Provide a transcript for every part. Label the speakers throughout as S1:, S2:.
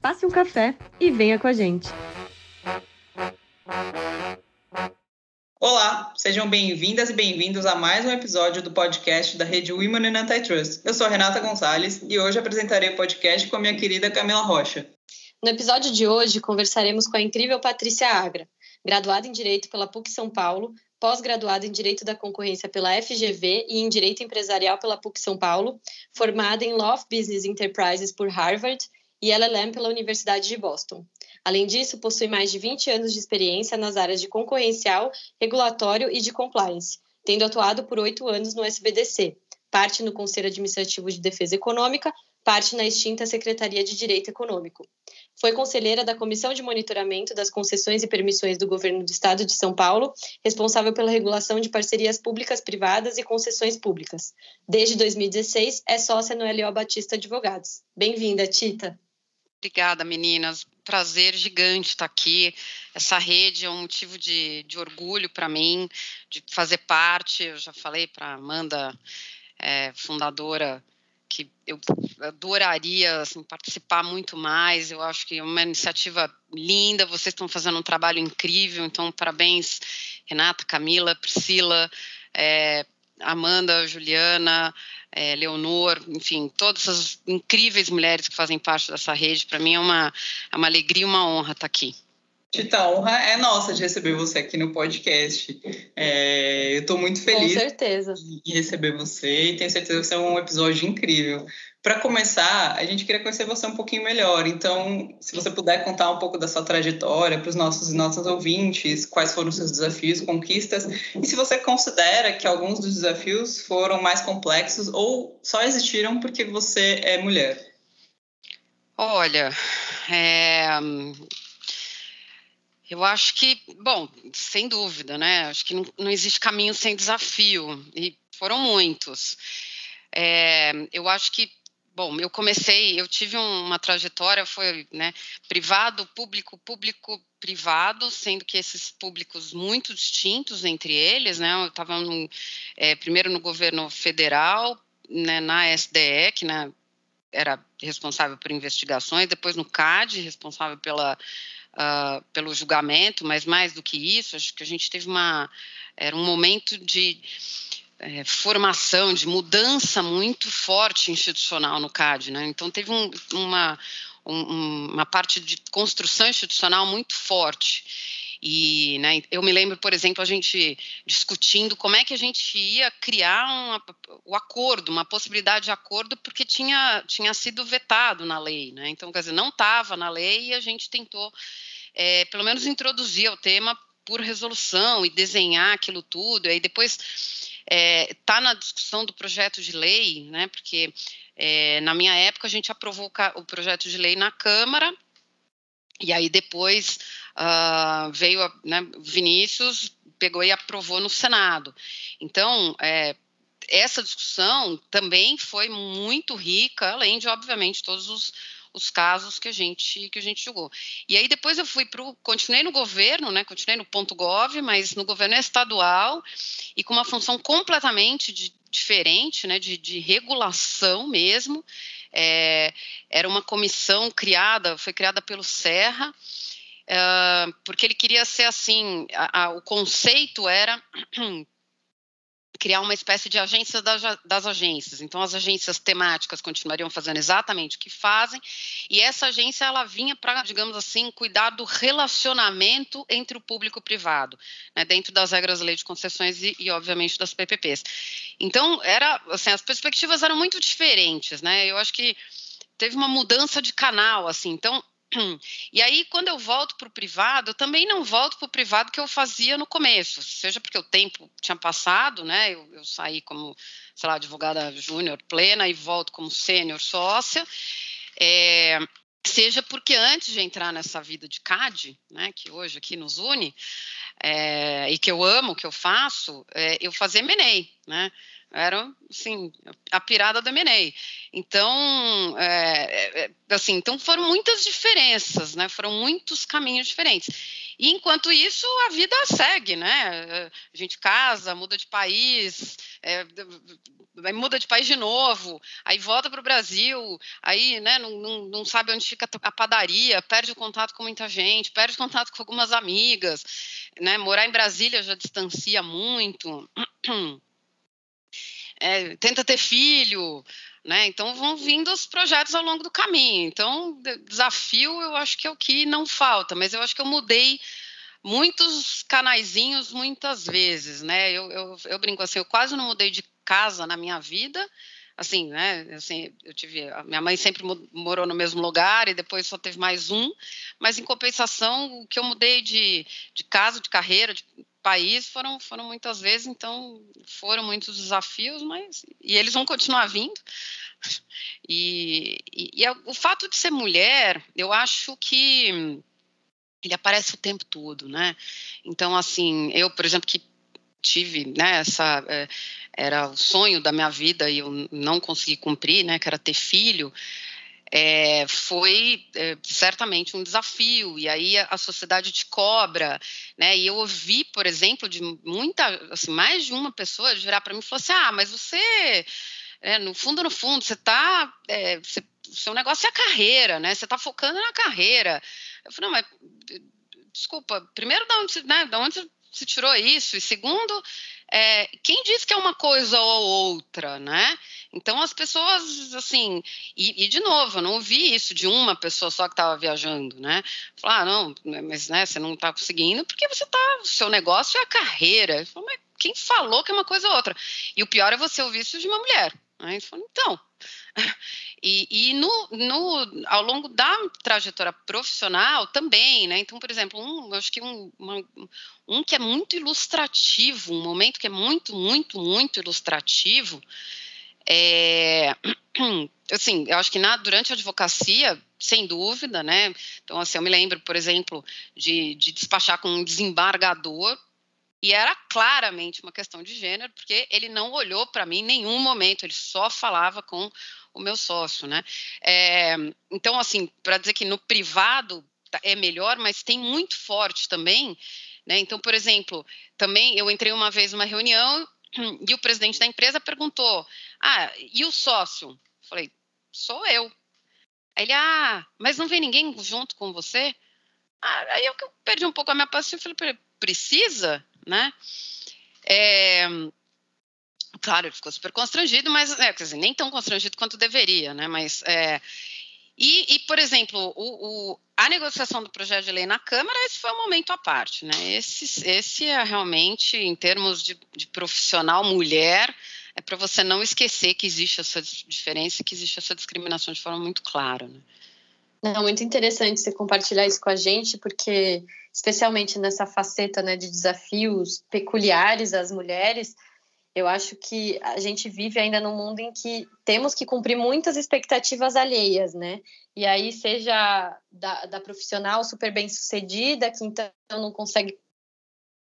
S1: Passe um café e venha com a gente.
S2: Olá, sejam bem-vindas e bem-vindos a mais um episódio do podcast da rede Women in Antitrust. Eu sou a Renata Gonçalves e hoje apresentarei o podcast com a minha querida Camila Rocha.
S3: No episódio de hoje, conversaremos com a incrível Patrícia Agra, graduada em Direito pela PUC São Paulo, pós-graduada em Direito da Concorrência pela FGV e em Direito Empresarial pela PUC São Paulo, formada em Law of Business Enterprises por Harvard e LLM pela Universidade de Boston. Além disso, possui mais de 20 anos de experiência nas áreas de concorrencial, regulatório e de compliance, tendo atuado por oito anos no SBDC, parte no Conselho Administrativo de Defesa Econômica, parte na extinta Secretaria de Direito Econômico. Foi conselheira da Comissão de Monitoramento das Concessões e Permissões do Governo do Estado de São Paulo, responsável pela regulação de parcerias públicas privadas e concessões públicas. Desde 2016, é sócia no LO Batista Advogados. Bem-vinda, Tita.
S4: Obrigada, meninas. Prazer gigante estar aqui. Essa rede é um motivo de, de orgulho para mim, de fazer parte. Eu já falei para Amanda, é, fundadora que eu adoraria assim, participar muito mais. Eu acho que é uma iniciativa linda, vocês estão fazendo um trabalho incrível, então parabéns, Renata, Camila, Priscila, é, Amanda, Juliana, é, Leonor, enfim, todas as incríveis mulheres que fazem parte dessa rede. Para mim é uma, é uma alegria e uma honra estar aqui.
S2: Tita, a honra é nossa de receber você aqui no podcast. É, eu estou muito feliz
S3: Com certeza.
S2: de receber você e tenho certeza que vai ser um episódio incrível. Para começar, a gente queria conhecer você um pouquinho melhor. Então, se você puder contar um pouco da sua trajetória para os nossos e nossas ouvintes, quais foram os seus desafios, conquistas, e se você considera que alguns dos desafios foram mais complexos ou só existiram porque você é mulher.
S4: Olha, é, eu acho que, bom, sem dúvida, né? Acho que não, não existe caminho sem desafio, e foram muitos. É, eu acho que, bom, eu comecei, eu tive uma trajetória, foi né, privado, público, público, privado, sendo que esses públicos muito distintos entre eles, né? Eu estava é, primeiro no governo federal, né, na SDE, que né, era responsável por investigações, depois no CAD, responsável pela uh, pelo julgamento, mas mais do que isso, acho que a gente teve uma era um momento de é, formação, de mudança muito forte institucional no CAD, né? Então teve um, uma um, uma parte de construção institucional muito forte. E né, eu me lembro, por exemplo, a gente discutindo como é que a gente ia criar o acordo, uma possibilidade de acordo, porque tinha, tinha sido vetado na lei. Né? Então, quer dizer, não estava na lei e a gente tentou, é, pelo menos, introduzir o tema por resolução e desenhar aquilo tudo. E aí depois está é, tá na discussão do projeto de lei, né? porque é, na minha época a gente aprovou o projeto de lei na Câmara e aí depois uh, veio né, Vinícius, pegou e aprovou no Senado. Então, é, essa discussão também foi muito rica, além de, obviamente, todos os, os casos que a gente que a gente julgou. E aí depois eu fui para continuei no governo, né? Continuei no ponto gov, mas no governo estadual e com uma função completamente de, diferente, né? De, de regulação mesmo. É, era uma comissão criada, foi criada pelo Serra, uh, porque ele queria ser assim, a, a, o conceito era criar uma espécie de agência das, agências. Então, as agências temáticas continuariam fazendo exatamente o que fazem, e essa agência ela vinha para, digamos assim, cuidar do relacionamento entre o público e o privado, né, dentro das regras da lei de concessões e, e, obviamente, das PPPs. Então, era, assim, as perspectivas eram muito diferentes, né? Eu acho que teve uma mudança de canal, assim. Então, e aí, quando eu volto para o privado, eu também não volto para o privado que eu fazia no começo, seja porque o tempo tinha passado, né? Eu, eu saí como, sei lá, advogada júnior plena e volto como sênior sócia. É, seja porque antes de entrar nessa vida de CAD, né, que hoje aqui nos une, é, e que eu amo, que eu faço, é, eu fazia M&A, né, era assim a pirada do M&A. Então, é, assim, então foram muitas diferenças, né? Foram muitos caminhos diferentes. E enquanto isso, a vida segue, né? A gente casa, muda de país, é, muda de país de novo, aí volta para o Brasil, aí né, não, não, não, sabe onde fica a padaria, perde o contato com muita gente, perde o contato com algumas amigas, né? Morar em Brasília já distancia muito. É, tenta ter filho, né? Então vão vindo os projetos ao longo do caminho. Então, desafio eu acho que é o que não falta, mas eu acho que eu mudei muitos canaizinhos muitas vezes, né? Eu, eu, eu brinco assim, eu quase não mudei de casa na minha vida, assim, né? Assim, eu tive, minha mãe sempre morou no mesmo lugar e depois só teve mais um, mas em compensação, o que eu mudei de, de casa, de carreira, de país foram foram muitas vezes, então foram muitos desafios, mas e eles vão continuar vindo. E, e, e o fato de ser mulher, eu acho que ele aparece o tempo todo, né? Então, assim, eu, por exemplo, que tive, né, essa é, era o sonho da minha vida e eu não consegui cumprir, né, que era ter filho, é, foi é, certamente um desafio, e aí a, a, sociedade te cobra, né, e eu ouvi, por exemplo, de muita, assim, mais de uma pessoa virar para mim e falar assim, ah, mas você, é, no fundo, no fundo, você está, é, o seu negócio é a carreira, né, você está focando na carreira, eu falei, não, mas desculpa, primeiro, da onde, né, da onde se tirou isso? E segundo, é, quem diz que é uma coisa ou outra, né? Então as pessoas, assim, e, e, de novo, eu não ouvi isso de uma pessoa só que estava viajando, né? Falar, ah, não, mas né, você não está conseguindo porque você está, o seu negócio é a carreira. Falo, mas quem falou que é uma coisa ou outra? E o pior é você ouvir isso de uma mulher. Aí falou, então. E, e no, no, ao longo da trajetória profissional também, né? Então, por exemplo, um, acho que um, uma, um que é muito ilustrativo, um momento que é muito, muito, muito ilustrativo, é, assim, eu acho que na, durante a advocacia, sem dúvida, né? Então, assim, eu me lembro, por exemplo, de, de despachar com um desembargador e era claramente uma questão de gênero, porque ele não olhou para mim em nenhum momento, ele só falava com o meu sócio, né? É, então, assim, para dizer que no privado tá, é melhor, mas tem muito forte também, né? Então, por exemplo, também eu entrei uma vez numa reunião e o presidente da empresa perguntou: Ah, e o sócio? Falei, sou eu. Aí ele, ah, mas não vem ninguém junto com você? Ah, aí eu perdi um pouco a minha paciência e falei, precisa? né? É, claro, ele ficou super constrangido, mas é, dizer, nem tão constrangido quanto deveria, né? Mas é, e, e, por exemplo, o, o, a negociação do projeto de lei na Câmara, esse foi um momento à parte, né? Esse, esse é realmente, em termos de, de profissional mulher, é para você não esquecer que existe essa diferença, que existe essa discriminação de forma muito clara, né?
S3: Não, muito interessante você compartilhar isso com a gente, porque especialmente nessa faceta né, de desafios peculiares às mulheres, eu acho que a gente vive ainda num mundo em que temos que cumprir muitas expectativas alheias, né? E aí, seja da, da profissional super bem sucedida, que então não consegue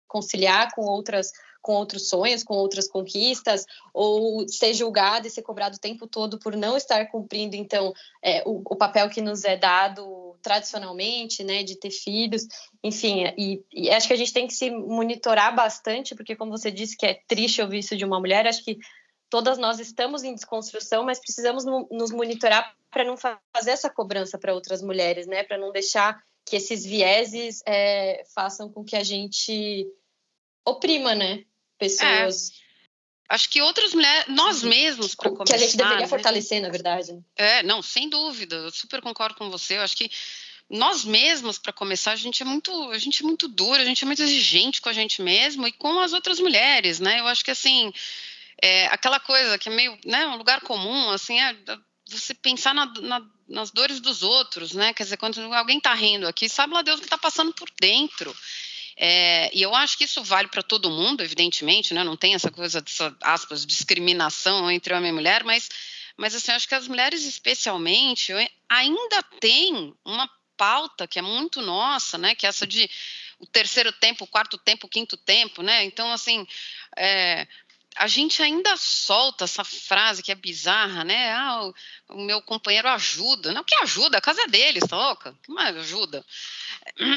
S3: conciliar com outras com outros sonhos, com outras conquistas, ou ser julgado e ser cobrado o tempo todo por não estar cumprindo, então, é, o, o, papel que nos é dado tradicionalmente, né, de ter filhos, enfim, e, e, acho que a gente tem que se monitorar bastante, porque como você disse que é triste ouvir isso de uma mulher, acho que todas nós estamos em desconstrução, mas precisamos no, nos monitorar para não fazer essa cobrança para outras mulheres, né, para não deixar que esses vieses é, façam com que a gente oprima, né? Pessoas.
S4: É. Acho que outras mulheres, nós mesmos, para começar.
S3: Que a gente deveria né? fortalecer, na verdade. Né?
S4: É, não, sem dúvida. Eu super concordo com você. Eu acho que nós mesmos, para começar, a gente é muito, a gente é muito dura, a gente é muito exigente com a gente mesmo e com as outras mulheres, né? Eu acho que assim, é, aquela coisa que é meio, né, um lugar comum, assim, é você pensar na, na, nas dores dos outros, né? Quer dizer, quando alguém está rindo aqui, sabe lá Deus o que está passando por dentro. É, e eu acho que isso vale para todo mundo, evidentemente, né? não tem essa coisa dessa, aspas, discriminação entre homem e mulher, mas, mas assim, acho que as mulheres especialmente ainda têm uma pauta que é muito nossa, né? Que é essa de o terceiro tempo, o quarto tempo, o quinto tempo, né? Então, assim, é, a gente ainda solta essa frase que é bizarra, né? Ah, o, o meu companheiro ajuda. Não, que ajuda? A casa é dele, tá louca? Que mais ajuda?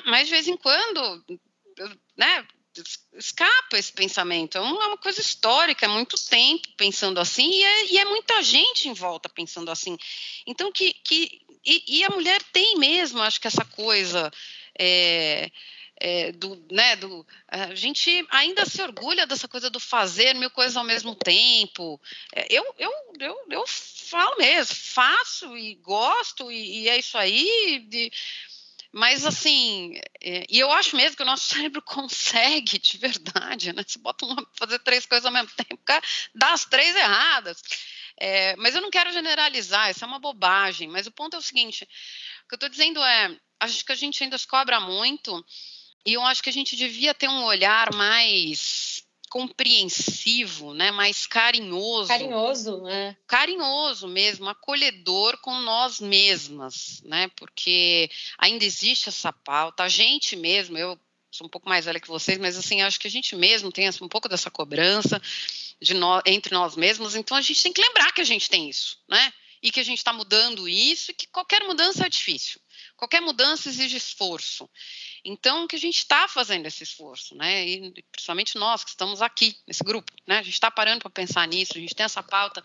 S4: Mas de vez em quando, né? escapa esse pensamento. É uma coisa histórica, é muito tempo pensando assim, e é, e é muita gente em volta pensando assim. Então, que. que e, e a mulher tem mesmo, acho que essa coisa. É, é, do, né, do, a gente ainda se orgulha dessa coisa do fazer mil coisas ao mesmo tempo. É, eu, eu, eu, eu falo mesmo, faço e gosto, e, e é isso aí. De, mas assim, é, e eu acho mesmo que o nosso cérebro consegue, de verdade, né? Se bota uma, fazer três coisas ao mesmo tempo, cara, dá as três erradas. É, mas eu não quero generalizar, isso é uma bobagem. Mas o ponto é o seguinte: o que eu estou dizendo é, acho que a gente ainda cobra muito, e eu acho que a gente devia ter um olhar mais compreensivo, né, mais carinhoso.
S3: Carinhoso, né?
S4: Carinhoso mesmo, acolhedor com nós mesmas, né? Porque ainda existe essa pauta, a gente mesmo, eu sou um pouco mais velha que vocês, mas assim, acho que a gente mesmo tem um pouco dessa cobrança de nós, entre nós mesmos, então a gente tem que lembrar que a gente tem isso, né? E que a gente está mudando isso e que qualquer mudança é difícil. Qualquer mudança exige esforço. Então, que a gente está fazendo esse esforço, né? E principalmente nós que estamos aqui nesse grupo, né? A gente está parando para pensar nisso, a gente tem essa pauta,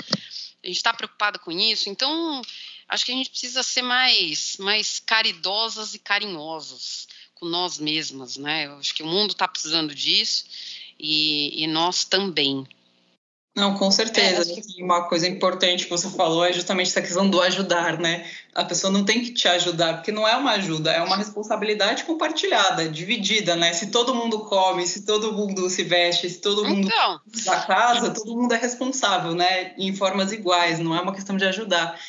S4: a gente está preocupado com isso. Então, acho que a gente precisa ser mais, mais caridosas e carinhosos com nós mesmas, né? Eu acho que o mundo está precisando disso e, e nós também.
S2: Não, com certeza. É, que... Uma coisa importante que você falou é justamente essa questão do ajudar, né? A pessoa não tem que te ajudar, porque não é uma ajuda, é uma responsabilidade compartilhada, dividida, né? Se todo mundo come, se todo mundo se veste, se todo mundo então... da casa, todo mundo é responsável, né? Em formas iguais, não é uma questão de ajudar.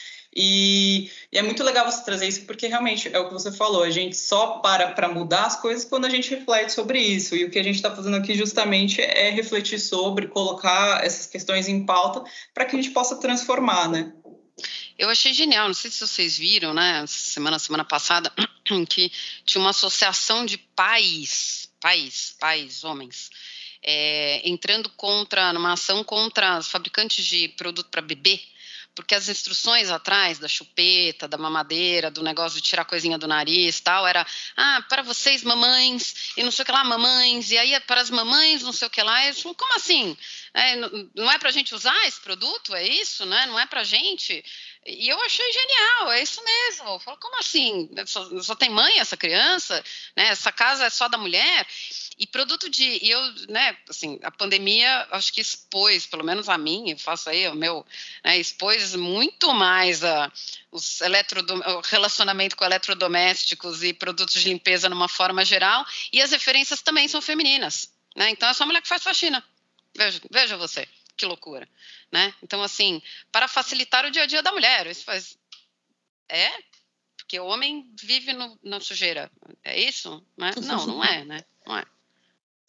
S2: E, e, é muito legal você trazer isso, porque realmente é o que você falou, a gente só para para mudar as coisas quando a gente reflete sobre isso. E o que a gente está fazendo aqui justamente é refletir sobre, colocar essas questões em pauta para que a gente possa transformar, né?
S4: Eu achei genial, não sei se vocês viram, né, semana semana passada, que tinha uma associação de pais, pais, pais, homens, é, entrando contra, numa ação contra os fabricantes de produto para bebê, porque as instruções atrás da chupeta, da mamadeira, do negócio de tirar coisinha do nariz tal, era, ah, para vocês mamães, e não sei o que lá, mamães, e aí é para as mamães, não sei o que lá, eu, como assim? É, não é para a gente usar esse produto, é isso, né? Não é para a gente? E eu achei genial, é isso mesmo. Eu falo, como assim? Só, só tem mãe essa criança? Né? Essa casa é só da mulher? E produto de. E eu, né, assim, a pandemia acho que expôs, pelo menos a mim, eu faço aí o meu, né, expôs muito mais a, os o relacionamento com eletrodomésticos e produtos de limpeza numa forma geral, e as referências também são femininas. Né? Então é só mulher que faz faxina. Veja, veja você, que loucura. Né? Então, assim, para facilitar o dia a dia da mulher, isso faz. É? Porque o homem vive no, na sujeira. É isso? Né? Não, não é, né? Não é.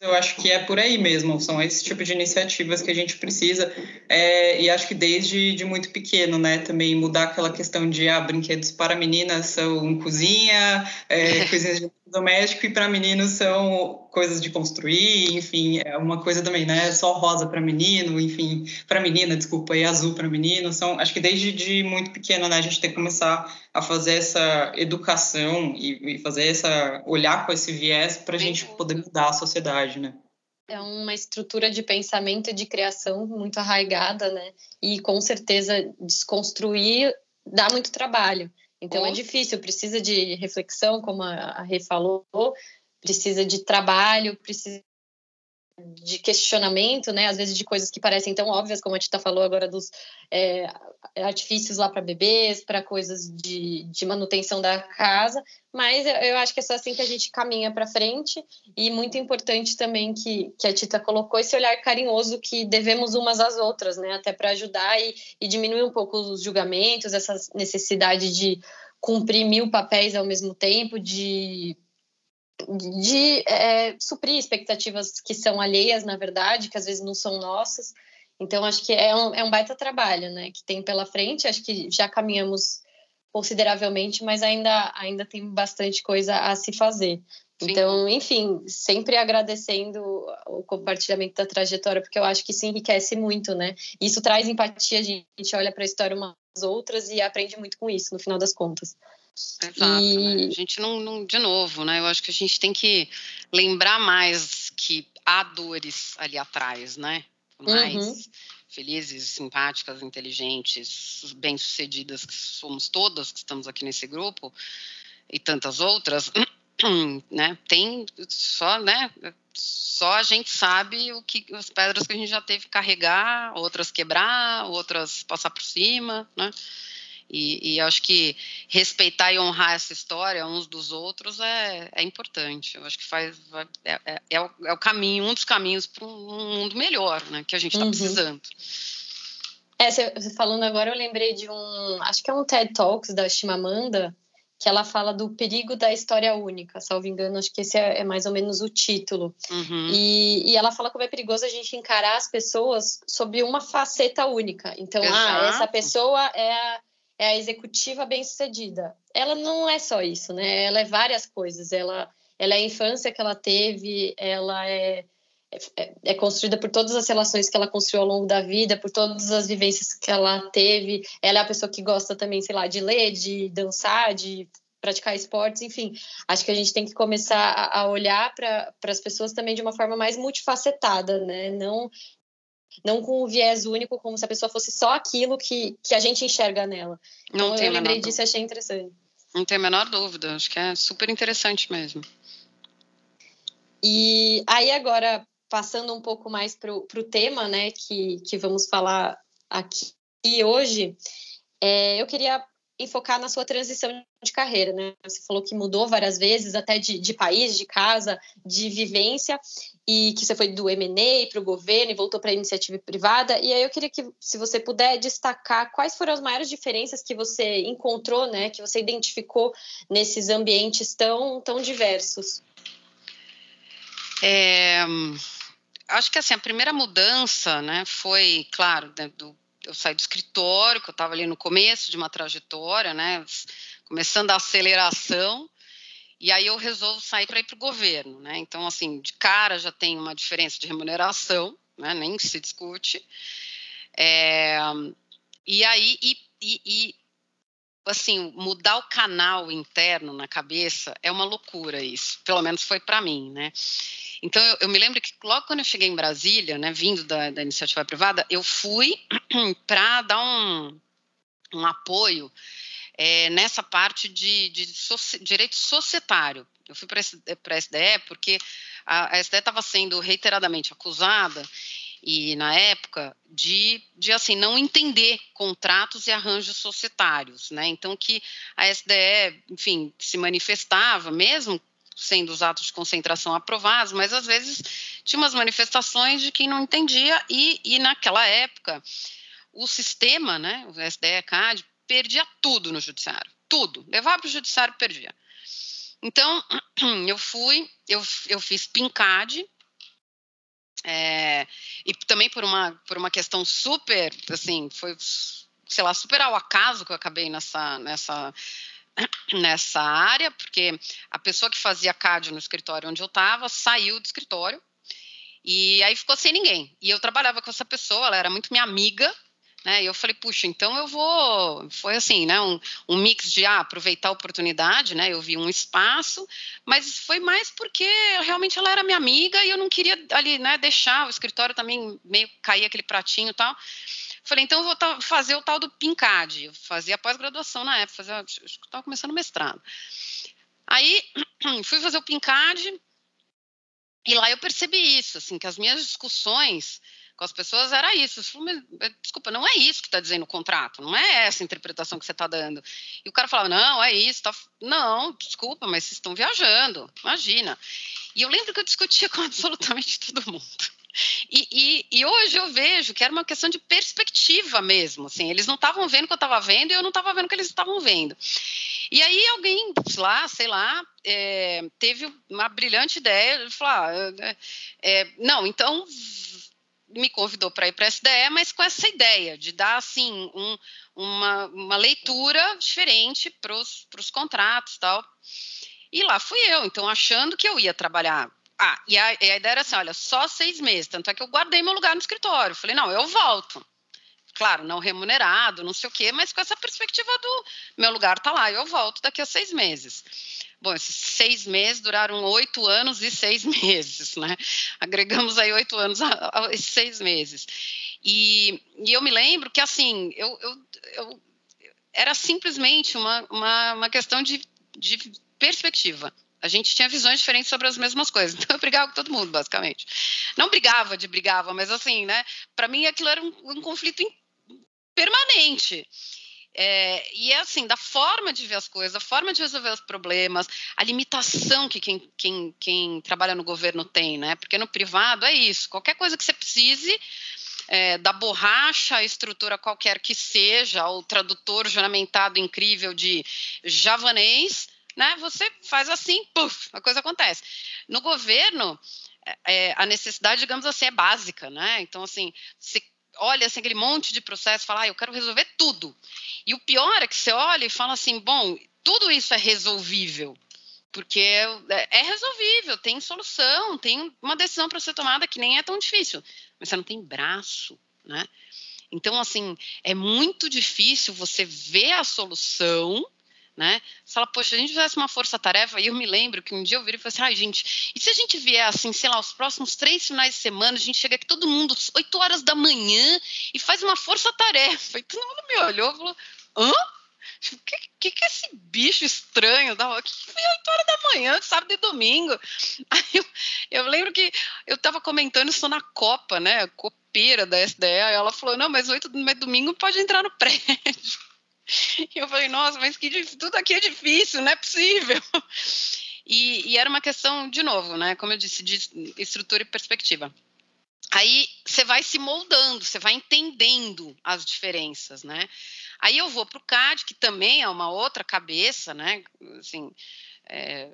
S2: Eu acho que é por aí mesmo, são esse tipo de iniciativas que a gente precisa, é, e acho que desde de muito pequeno, né, também mudar aquela questão de, ah, brinquedos para meninas são cozinha, é, coisinhas de doméstico e para meninos são coisas de construir, enfim, é uma coisa também, né? Só rosa para menino, enfim, para menina, desculpa, e azul para menino. São, acho que desde de muito pequeno, né, a gente tem que começar a fazer essa educação e, e fazer essa olhar com esse viés para a gente poder mudar a sociedade, né?
S3: É uma estrutura de pensamento e de criação muito arraigada, né? E com certeza desconstruir dá muito trabalho. Então é difícil, precisa de reflexão, como a Rê falou, precisa de trabalho, precisa de questionamento, né? Às vezes de coisas que parecem tão óbvias, como a Tita falou agora dos é, artifícios lá para bebês, para coisas de, de manutenção da casa, mas eu acho que é só assim que a gente caminha para frente e muito importante também que, que a Tita colocou esse olhar carinhoso que devemos umas às outras, né? Até para ajudar e, e diminuir um pouco os julgamentos, essa necessidade de cumprir mil papéis ao mesmo tempo, de de é, suprir expectativas que são alheias, na verdade, que às vezes não são nossas. Então, acho que é um, é um baita trabalho, né? Que tem pela frente. Acho que já caminhamos consideravelmente, mas ainda, ainda tem bastante coisa a se fazer. Sim. Então, enfim, sempre agradecendo o compartilhamento da trajetória, porque eu acho que isso enriquece muito, né? Isso traz empatia, a gente olha para a história umas outras e aprende muito com isso, no final das contas.
S4: Exato, e... né? a gente não, não, de novo, né? Eu acho que a gente tem que lembrar mais que há dores ali atrás, né? Mais uhum. felizes, simpáticas, inteligentes, bem-sucedidas que somos todas que estamos aqui nesse grupo e tantas outras, né? Tem só, né? Só a gente sabe o que as pedras que a gente já teve que carregar, outras quebrar, outras passar por cima, né? E, e acho que respeitar e honrar essa história uns dos outros é, é importante. Eu acho que faz é, é, é, o, é o, caminho, um dos caminhos para um mundo melhor, né? Que a gente está uhum. precisando.
S3: É, você falando agora, eu lembrei de um, acho que é um TED Talks da Chimamanda, que ela fala do perigo da história única, salvo engano, acho que esse é, é mais ou menos o título. Uhum. E, e, ela fala como é perigoso a gente encarar as pessoas sobre uma faceta única. Então, ah, essa pessoa é a, é a executiva bem-sucedida. Ela não é só isso, né? Ela é várias coisas. Ela, ela é a infância que ela teve, ela é é, é, construída por todas as relações que ela construiu ao longo da vida, por todas as vivências que ela teve. Ela é a pessoa que gosta também, sei lá, de ler, de dançar, de praticar esportes, enfim. Acho que a gente tem que começar a, olhar para as pessoas também de uma forma mais multifacetada, né? Não não com o viés único, como se a pessoa fosse só aquilo que, que a gente enxerga nela. Não então, eu lembrei disso e achei interessante.
S4: Não tem a menor dúvida, acho que é super interessante mesmo.
S3: E aí agora, passando um pouco mais para o tema, né, que, que vamos falar aqui hoje, é, eu queria enfocar na sua transição de carreira, né? Você falou que mudou várias vezes, até de, de país, de casa, de vivência, e que você foi do M&A para o governo e voltou para a iniciativa privada. E aí eu queria que, se você puder destacar quais foram as maiores diferenças que você encontrou, né? Que você identificou nesses ambientes tão, tão diversos.
S4: É, acho que assim a primeira mudança, né, foi claro né, do, eu saí do escritório, que eu estava ali no começo de uma trajetória, né, começando a aceleração, e aí eu resolvo sair para ir para o governo, né? Então, assim, de cara já tem uma diferença de remuneração, né? Nem se discute. É, e aí, e, e, e, assim, mudar o canal interno na cabeça é uma loucura isso. Pelo menos foi para mim, né? Então, eu, eu, me lembro que logo quando eu cheguei em Brasília, né, vindo da, da iniciativa privada, eu fui para dar um, um apoio é, nessa parte de, de direito societário. Eu fui para a SDE porque a, a SDE estava sendo reiteradamente acusada e na época de, de assim não entender contratos e arranjos societários, né? Então que a SDE, enfim, se manifestava mesmo sendo os atos de concentração aprovados, mas às vezes tinha umas manifestações de quem não entendia e, e naquela época o sistema, né, o SDE-CAD, perdia tudo no judiciário, tudo, levava para o judiciário perdia. Então eu fui, eu, eu fiz PINCAD, é, e também por uma, por uma questão super, assim, foi, sei lá, super ao acaso que eu acabei nessa, nessa nessa área, porque a pessoa que fazia CAD no escritório onde eu estava saiu do escritório e aí ficou sem ninguém. E eu trabalhava com essa pessoa, ela era muito minha amiga, né? E eu falei, puxa, então eu vou. Foi assim, né? Um, um mix de ah, aproveitar a oportunidade, né? Eu vi um espaço, mas foi mais porque realmente ela era minha amiga e eu não queria ali, né? Deixar o escritório também meio cair aquele pratinho e tal. Falei, então eu vou fazer o tal do PINCAD. Eu fazia pós-graduação na época, fazia, estava começando o mestrado. Aí fui fazer o PINCAD e lá eu percebi isso, assim, que as minhas discussões com as pessoas era isso. Falei, desculpa, não é isso que está dizendo o contrato, não é essa interpretação que você está dando. E o cara falava, não, é isso. Tá... Não, desculpa, mas vocês estão viajando, imagina. E eu lembro que eu discutia com absolutamente todo mundo. E, e, e, hoje eu vejo que era uma questão de perspectiva mesmo. Assim, eles não estavam vendo o que eu estava vendo e eu não estava vendo o que eles estavam vendo. E aí alguém lá, sei lá, é, teve uma brilhante ideia de falar: é, é, não, então me convidou para ir para a SDE, mas com essa ideia de dar assim um, uma, uma leitura diferente para os contratos tal. E lá fui eu, então achando que eu ia trabalhar. Ah, e a, e a ideia era assim: olha, só seis meses. Tanto é que eu guardei meu lugar no escritório. Falei, não, eu volto. Claro, não remunerado, não sei o quê, mas com essa perspectiva do meu lugar tá lá, eu volto daqui a seis meses. Bom, esses seis meses duraram oito anos e seis meses, né? Agregamos aí oito anos a, a esses seis meses. E, e, eu me lembro que, assim, eu, eu, eu era simplesmente uma, uma, uma questão de, de perspectiva. A gente tinha visões diferentes sobre as mesmas coisas. Então eu brigava com todo mundo, basicamente. Não brigava de brigava, mas assim, né? Para mim aquilo era um, um conflito permanente. É, e é assim, da forma de ver as coisas, da forma de resolver os problemas, a limitação que quem, quem, quem trabalha no governo tem, né? Porque no privado é isso, qualquer coisa que você precise, é, da borracha, a estrutura qualquer que seja, o tradutor juramentado incrível de javanês, né? Você faz assim, puf, a coisa acontece. No governo, é, a necessidade, digamos assim, é básica, né? Então, assim, se olha assim, aquele monte de processo e fala, ah, eu quero resolver tudo. E o pior é que você olha e fala assim, bom, tudo isso é resolvível. Porque é, é resolvível, tem solução, tem uma decisão para ser tomada que nem é tão difícil, mas você não tem braço, né? Então, assim, é muito difícil você ver a solução né? Você fala, poxa, a gente fizesse uma força-tarefa, e eu me lembro que um dia eu vi e falei assim, ai, gente, e se a gente vier assim, sei lá, os próximos três finais de semana, a gente chega aqui todo mundo, 8 horas da manhã, e faz uma força-tarefa. E todo mundo me olhou e falou, hã? O que, que, que é esse bicho estranho? O que, que foi 8 horas da manhã, sábado e domingo? Aí eu, eu lembro que eu estava comentando isso na Copa, né? Copeira da SDE, aí ela falou: não, mas 8 mas domingo pode entrar no prédio. E eu falei, nossa, mas que tudo aqui é difícil, não é possível. E, e, era uma questão, de novo, né? Como eu disse, de estrutura e perspectiva. Aí você vai se moldando, você vai entendendo as diferenças, né? Aí eu vou para o CAD, que também é uma outra cabeça, né? Assim, é,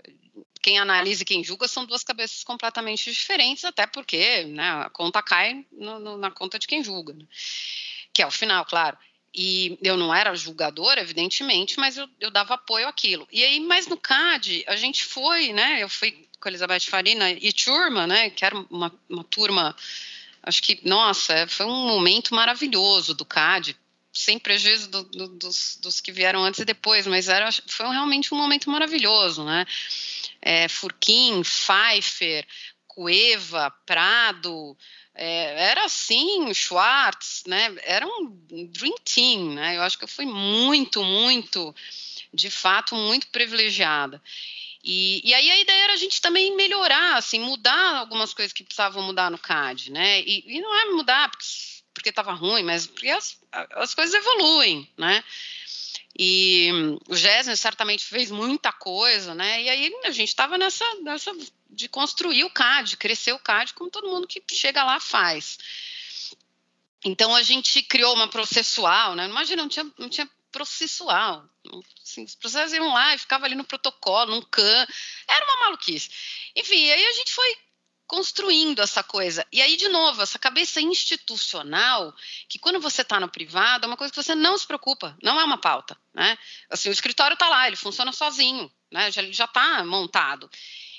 S4: quem analisa e quem julga são duas cabeças completamente diferentes, até porque né, a conta cai no, no, na conta de quem julga, né? que é o final, claro. E eu não era julgadora, evidentemente, mas eu, eu dava apoio àquilo. E aí, mas no CAD, a gente foi, né? Eu fui com a Elizabeth Farina e turma, né? Que era uma, uma turma, acho que, nossa, foi um momento maravilhoso do CAD, sem prejuízo do, do, dos, dos, que vieram antes e depois, mas era, foi realmente um momento maravilhoso, né? É, Furquim, Pfeiffer, Cueva, Prado, é, era assim, Schwartz, né? Era um dream team, né? Eu acho que eu fui muito, muito, de fato, muito privilegiada. E, e, aí a ideia era a gente também melhorar, assim, mudar algumas coisas que precisavam mudar no CAD, né? E, e não é mudar porque estava ruim, mas porque as, as coisas evoluem, né? E o Gésner certamente fez muita coisa, né? E aí a gente estava nessa, nessa de construir o CAD, crescer o CAD, como todo mundo que chega lá faz. Então a gente criou uma processual, né? Imagina, não tinha, não tinha processual. Assim, os processos iam lá e ficava ali no protocolo, num CAN. Era uma maluquice. Enfim, aí a gente foi construindo essa coisa. E aí, de novo, essa cabeça institucional, que quando você está no privado, é uma coisa que você não se preocupa, não é uma pauta. Né? Assim, o escritório está lá, ele funciona sozinho, né? ele já está montado.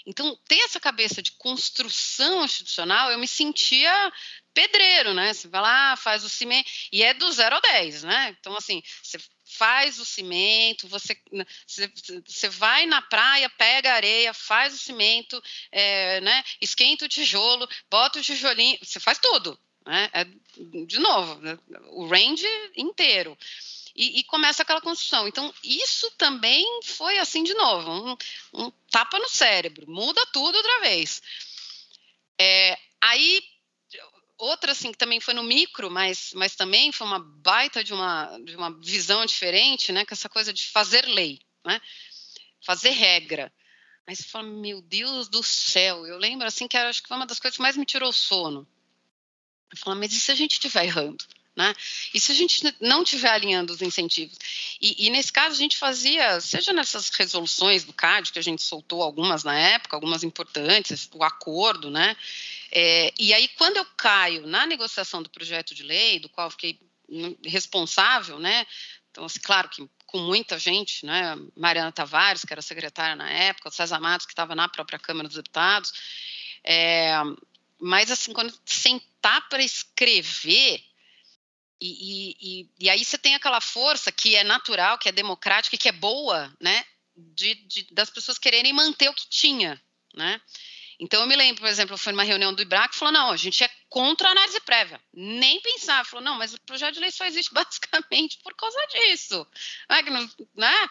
S4: Então, ter essa cabeça de construção institucional, eu me sentia pedreiro, né? Você vai lá, faz o cimento, e é do 0 ao 10, né? Então, assim, você faz o cimento, você, você, você vai na praia, pega a areia, faz o cimento, é, né? esquenta o tijolo, bota o tijolinho, você faz tudo. Né? É, de novo, né? o range inteiro e, e, começa aquela construção. Então, isso também foi assim de novo, um, um tapa no cérebro, muda tudo outra vez. É, aí, outra assim, que também foi no micro, mas, mas também foi uma baita de uma, de uma visão diferente, né? Com essa coisa de fazer lei, né? Fazer regra. Aí você fala, meu Deus do céu, eu lembro assim que acho que foi uma das coisas que mais me tirou o sono. Eu falo, mas e se a gente estiver errando? Né? E se a gente não estiver alinhando os incentivos? E, e, nesse caso a gente fazia, seja nessas resoluções do CAD, que a gente soltou algumas na época, algumas importantes, o acordo, né? É, e aí, quando eu caio na negociação do projeto de lei, do qual fiquei responsável, né? Então, assim, claro que com muita gente, né? Mariana Tavares, que era secretária na época, o César Matos, que estava na própria Câmara dos Deputados. É, mas, assim, quando sentar para escrever, e, e, e, aí você tem aquela força que é natural, que é democrática e que é boa, né? De, de, das pessoas quererem manter o que tinha, né? Então eu me lembro, por exemplo, eu fui numa reunião do IBRAC e falou: não, a gente é contra a análise prévia. Nem pensar. Falou, não, mas o projeto de lei só existe basicamente por causa disso. Não, né?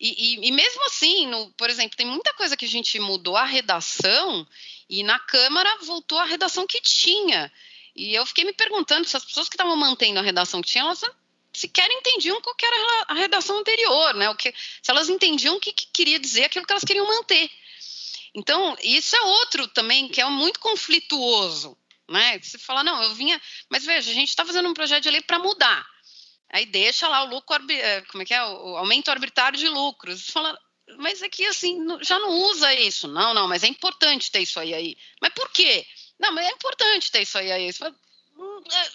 S4: E, e, e, mesmo assim, no, por exemplo, tem muita coisa que a gente mudou a redação e na Câmara voltou a redação que tinha. E eu fiquei me perguntando se as pessoas que estavam mantendo a redação que tinha, elas sequer entendiam qual era a redação anterior, né? O que, se elas entendiam o que, que queria dizer aquilo que elas queriam manter. Então, isso é outro também que é muito conflituoso, né? Você fala, não, eu vinha, mas veja, a gente está fazendo um projeto de lei para mudar. Aí deixa lá o lucro, eh, como é que é, o aumento arbitrário de lucros. Você fala, mas aqui é assim, já não usa isso. Não, não, mas é importante ter isso aí aí. Mas por quê? Não, mas é importante ter isso aí aí. Fala, hum, é,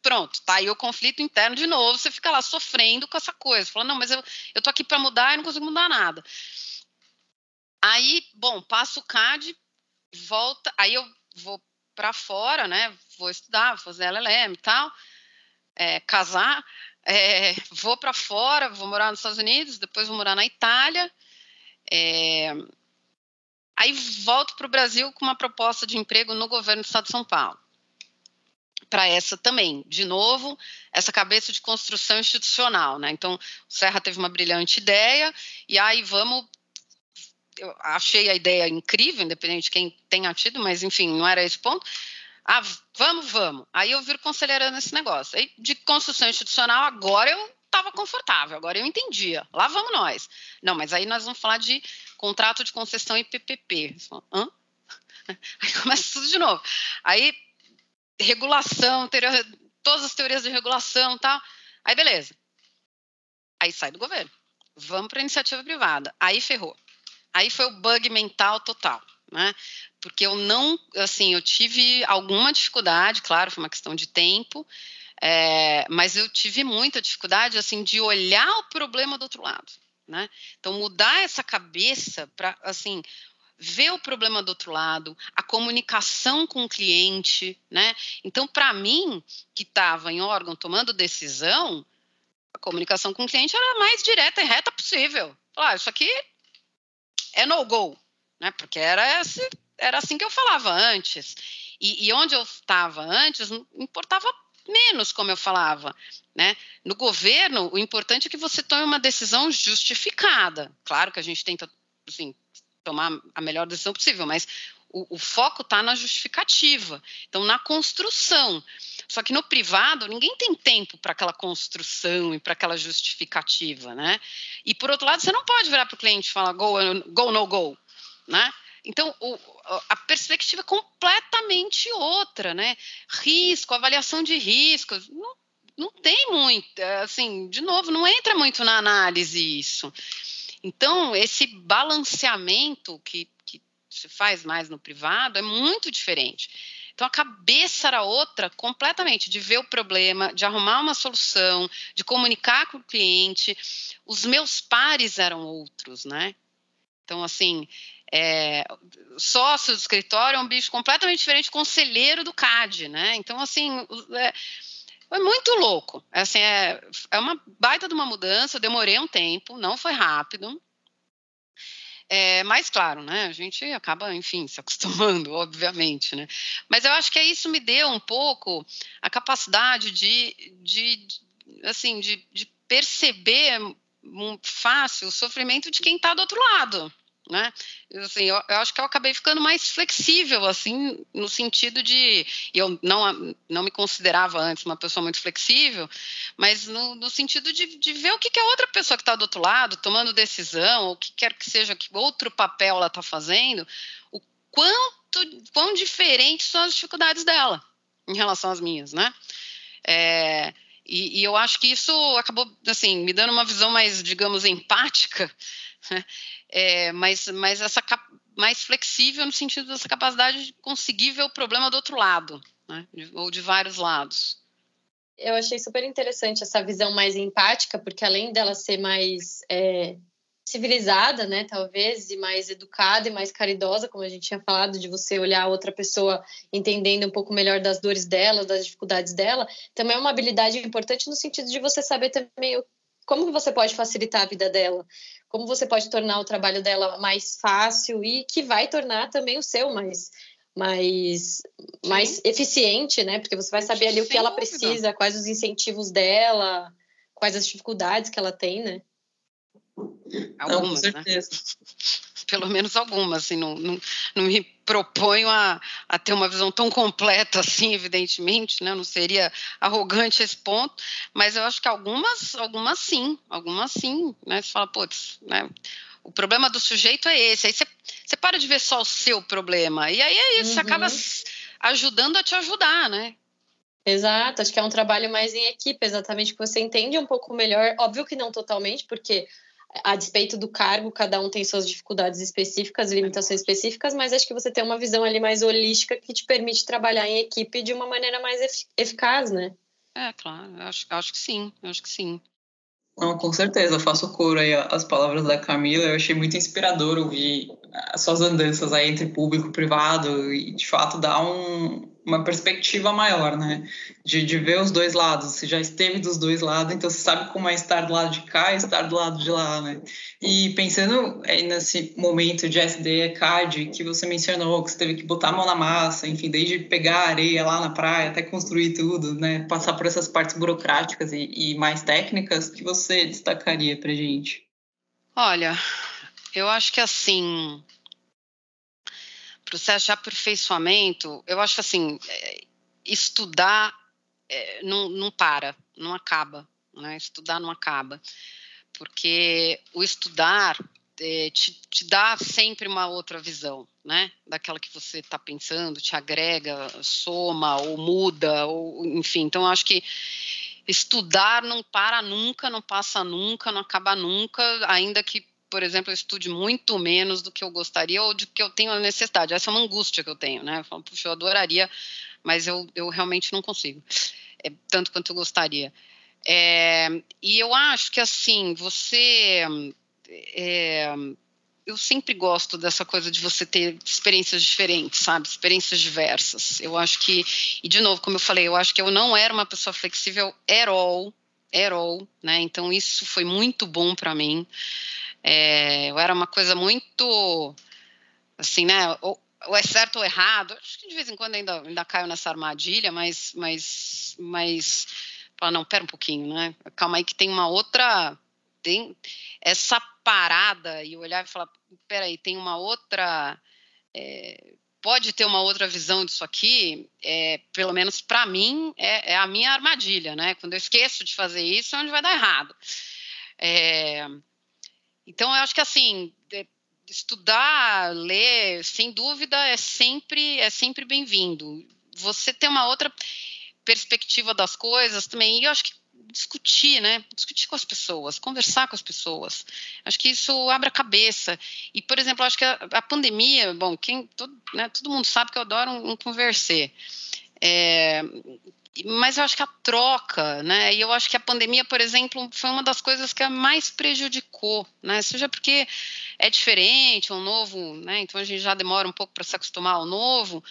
S4: pronto, tá aí o conflito interno de novo, você fica lá sofrendo com essa coisa. Fala, não, mas eu, eu tô aqui para mudar e não consigo mudar nada. Aí, bom, passo o CAD, volta, aí eu vou para fora, né? Vou estudar, vou fazer LLM e tal, é, casar, é, vou para fora, vou morar nos Estados Unidos, depois vou morar na Itália. É, aí volto para o Brasil com uma proposta de emprego no governo do Estado de São Paulo. Para essa também, de novo, essa cabeça de construção institucional, né? Então, o Serra teve uma brilhante ideia, e aí vamos eu achei a ideia incrível, independente de quem tenha tido, mas enfim, não era esse ponto. Ah, vamos, vamos. Aí eu viro conselheira nesse negócio. Aí, de construção institucional, agora eu estava confortável, agora eu entendia. Lá vamos nós. Não, mas aí nós vamos falar de contrato de concessão e PPP. Hã? Aí começa tudo de novo. Aí, regulação, teoria, todas as teorias de regulação e tal. Aí, beleza. Aí sai do governo. Vamos para a iniciativa privada. Aí ferrou. Aí foi o bug mental total, né? Porque eu não, assim, eu tive alguma dificuldade, claro, foi uma questão de tempo, é, mas eu tive muita dificuldade, assim, de olhar o problema do outro lado, né? Então, mudar essa cabeça para, assim, ver o problema do outro lado, a comunicação com o cliente, né? Então, para mim, que estava em órgão tomando decisão, a comunicação com o cliente era a mais direta e reta possível. Falar, ah, isso aqui é no-go, né? Porque era, esse, era assim que eu falava antes. E, e onde eu estava antes, importava menos como eu falava, né? No governo, o importante é que você tome uma decisão justificada. Claro que a gente tenta, assim, tomar a melhor decisão possível, mas o, o foco está na justificativa, então na construção. Só que no privado, ninguém tem tempo para aquela construção e para aquela justificativa, né? E por outro lado, você não pode virar para o cliente e falar go, go, no go, né? Então, o, a perspectiva é completamente outra, né? Risco, avaliação de riscos, não, não tem muito, assim, de novo, não entra muito na análise isso. Então, esse balanceamento que, que se faz mais no privado é muito diferente. Então a cabeça era outra completamente, de ver o problema, de arrumar uma solução, de comunicar com o cliente. Os meus pares eram outros, né? Então, assim, é, sócio do escritório é um bicho completamente diferente, conselheiro do CAD, né? Então, assim, é, foi muito louco. Assim, é, é uma baita de uma mudança, demorei um tempo, não foi rápido, é, mas, claro, né, a gente acaba, enfim, se acostumando, obviamente, né? Mas eu acho que isso me deu um pouco a capacidade de, de, assim, de, de perceber fácil o sofrimento de quem está do outro lado, né? Assim, eu, eu, acho que eu acabei ficando mais flexível, assim, no sentido de eu não, não me considerava antes uma pessoa muito flexível, mas no, no sentido de, de, ver o que, que a outra pessoa que está do outro lado, tomando decisão, o que quer que seja que outro papel ela está fazendo, o quanto, quão diferentes são as dificuldades dela em relação às minhas, né? É, e, e eu acho que isso acabou, assim, me dando uma visão mais, digamos, empática? É, mas, mas essa mais flexível no sentido dessa capacidade de conseguir ver o problema do outro lado, né? ou de vários lados.
S3: Eu achei super interessante essa visão mais empática, porque além dela ser mais é, civilizada, né, talvez, e mais educada e mais caridosa, como a gente tinha falado, de você olhar outra pessoa entendendo um pouco melhor das dores dela, das dificuldades dela, também é uma habilidade importante no sentido de você saber também como você pode facilitar a vida dela, como você pode tornar o trabalho dela mais fácil e que vai tornar também o seu mais mais mais eficiente, né? Porque você vai saber ali Sem o que ela dúvida. precisa, quais os incentivos dela, quais as dificuldades que ela tem, né?
S4: Algumas, não, né? Pelo menos algumas, assim, não, não, não me proponho a, a, ter uma visão tão completa assim, evidentemente, né? Não seria arrogante esse ponto, mas eu acho que algumas, algumas sim, algumas sim, né? Você fala, putz, né? O problema do sujeito é esse. Aí você, você para de ver só o seu problema. E aí é isso, uhum. você acaba uhum. ajudando a te ajudar, né?
S3: Exato, acho que é um trabalho mais em equipe, exatamente, que você entende um pouco melhor. Óbvio que não totalmente, porque a despeito do cargo, cada um tem suas dificuldades específicas, limitações específicas, mas acho que você tem uma visão ali mais holística que te permite trabalhar em equipe de uma maneira mais eficaz, né?
S4: É, claro, acho, acho que sim, acho que sim.
S2: Não, com certeza, eu faço coro aí as palavras da Camila, eu achei muito inspirador ouvir as suas andanças aí entre público e privado e de fato dá um, uma perspectiva maior, né? De, de ver os dois lados. Você já esteve dos dois lados, então você sabe como é estar do lado de cá e estar do lado de lá, né? E pensando aí nesse momento de SD ECAD que você mencionou, que você teve que botar a mão na massa, enfim, desde pegar areia lá na praia até construir tudo, né? Passar por essas partes burocráticas e, e mais técnicas, que você destacaria pra gente?
S4: Olha, eu acho que assim, processo de aperfeiçoamento, eu acho assim, é, estudar é, não, não para, não acaba, né? Estudar não acaba, porque o estudar é, te, te, dá sempre uma outra visão, né? Daquela que você está pensando, te agrega, soma ou muda, ou enfim. Então, acho que estudar não para nunca, não passa nunca, não acaba nunca, ainda que por exemplo, eu estude muito menos do que eu gostaria ou do que eu tenho a necessidade. Essa é uma angústia que eu tenho, né? Eu falo, puxa, eu adoraria, mas eu, eu realmente não consigo, é, tanto quanto eu gostaria. É, e eu acho que, assim, você. É, eu sempre gosto dessa coisa de você ter experiências diferentes, sabe? Experiências diversas. Eu acho que, e de novo, como eu falei, eu acho que eu não era uma pessoa flexível at all, at all, né? Então isso foi muito bom para mim. É, eu era uma coisa muito, assim, né? Ou, ou, é certo ou errado. Acho que de vez em quando ainda, ainda caio nessa armadilha, mas, mas, mas, fala, não, pera um pouquinho, né? Calma aí que tem uma outra, tem essa parada e olhar e falar, peraí, tem uma outra, é, pode ter uma outra visão disso aqui, é, pelo menos para mim, é, é, a minha armadilha, né? Quando eu esqueço de fazer isso, é onde vai dar errado. É, então, eu acho que assim, estudar, ler, sem dúvida, é sempre, é sempre bem-vindo. Você ter uma outra perspectiva das coisas também, e eu acho que discutir, né? Discutir com as pessoas, conversar com as pessoas. Acho que isso abre a cabeça. E, por exemplo, acho que a, a pandemia, bom, quem todo, né, todo mundo sabe que eu adoro um, um conversar. É, mas eu acho que a troca, né? E eu acho que a pandemia, por exemplo, foi uma das coisas que a mais prejudicou, né? Seja porque é diferente, é um novo, né? Então a gente já demora um pouco para se acostumar ao novo.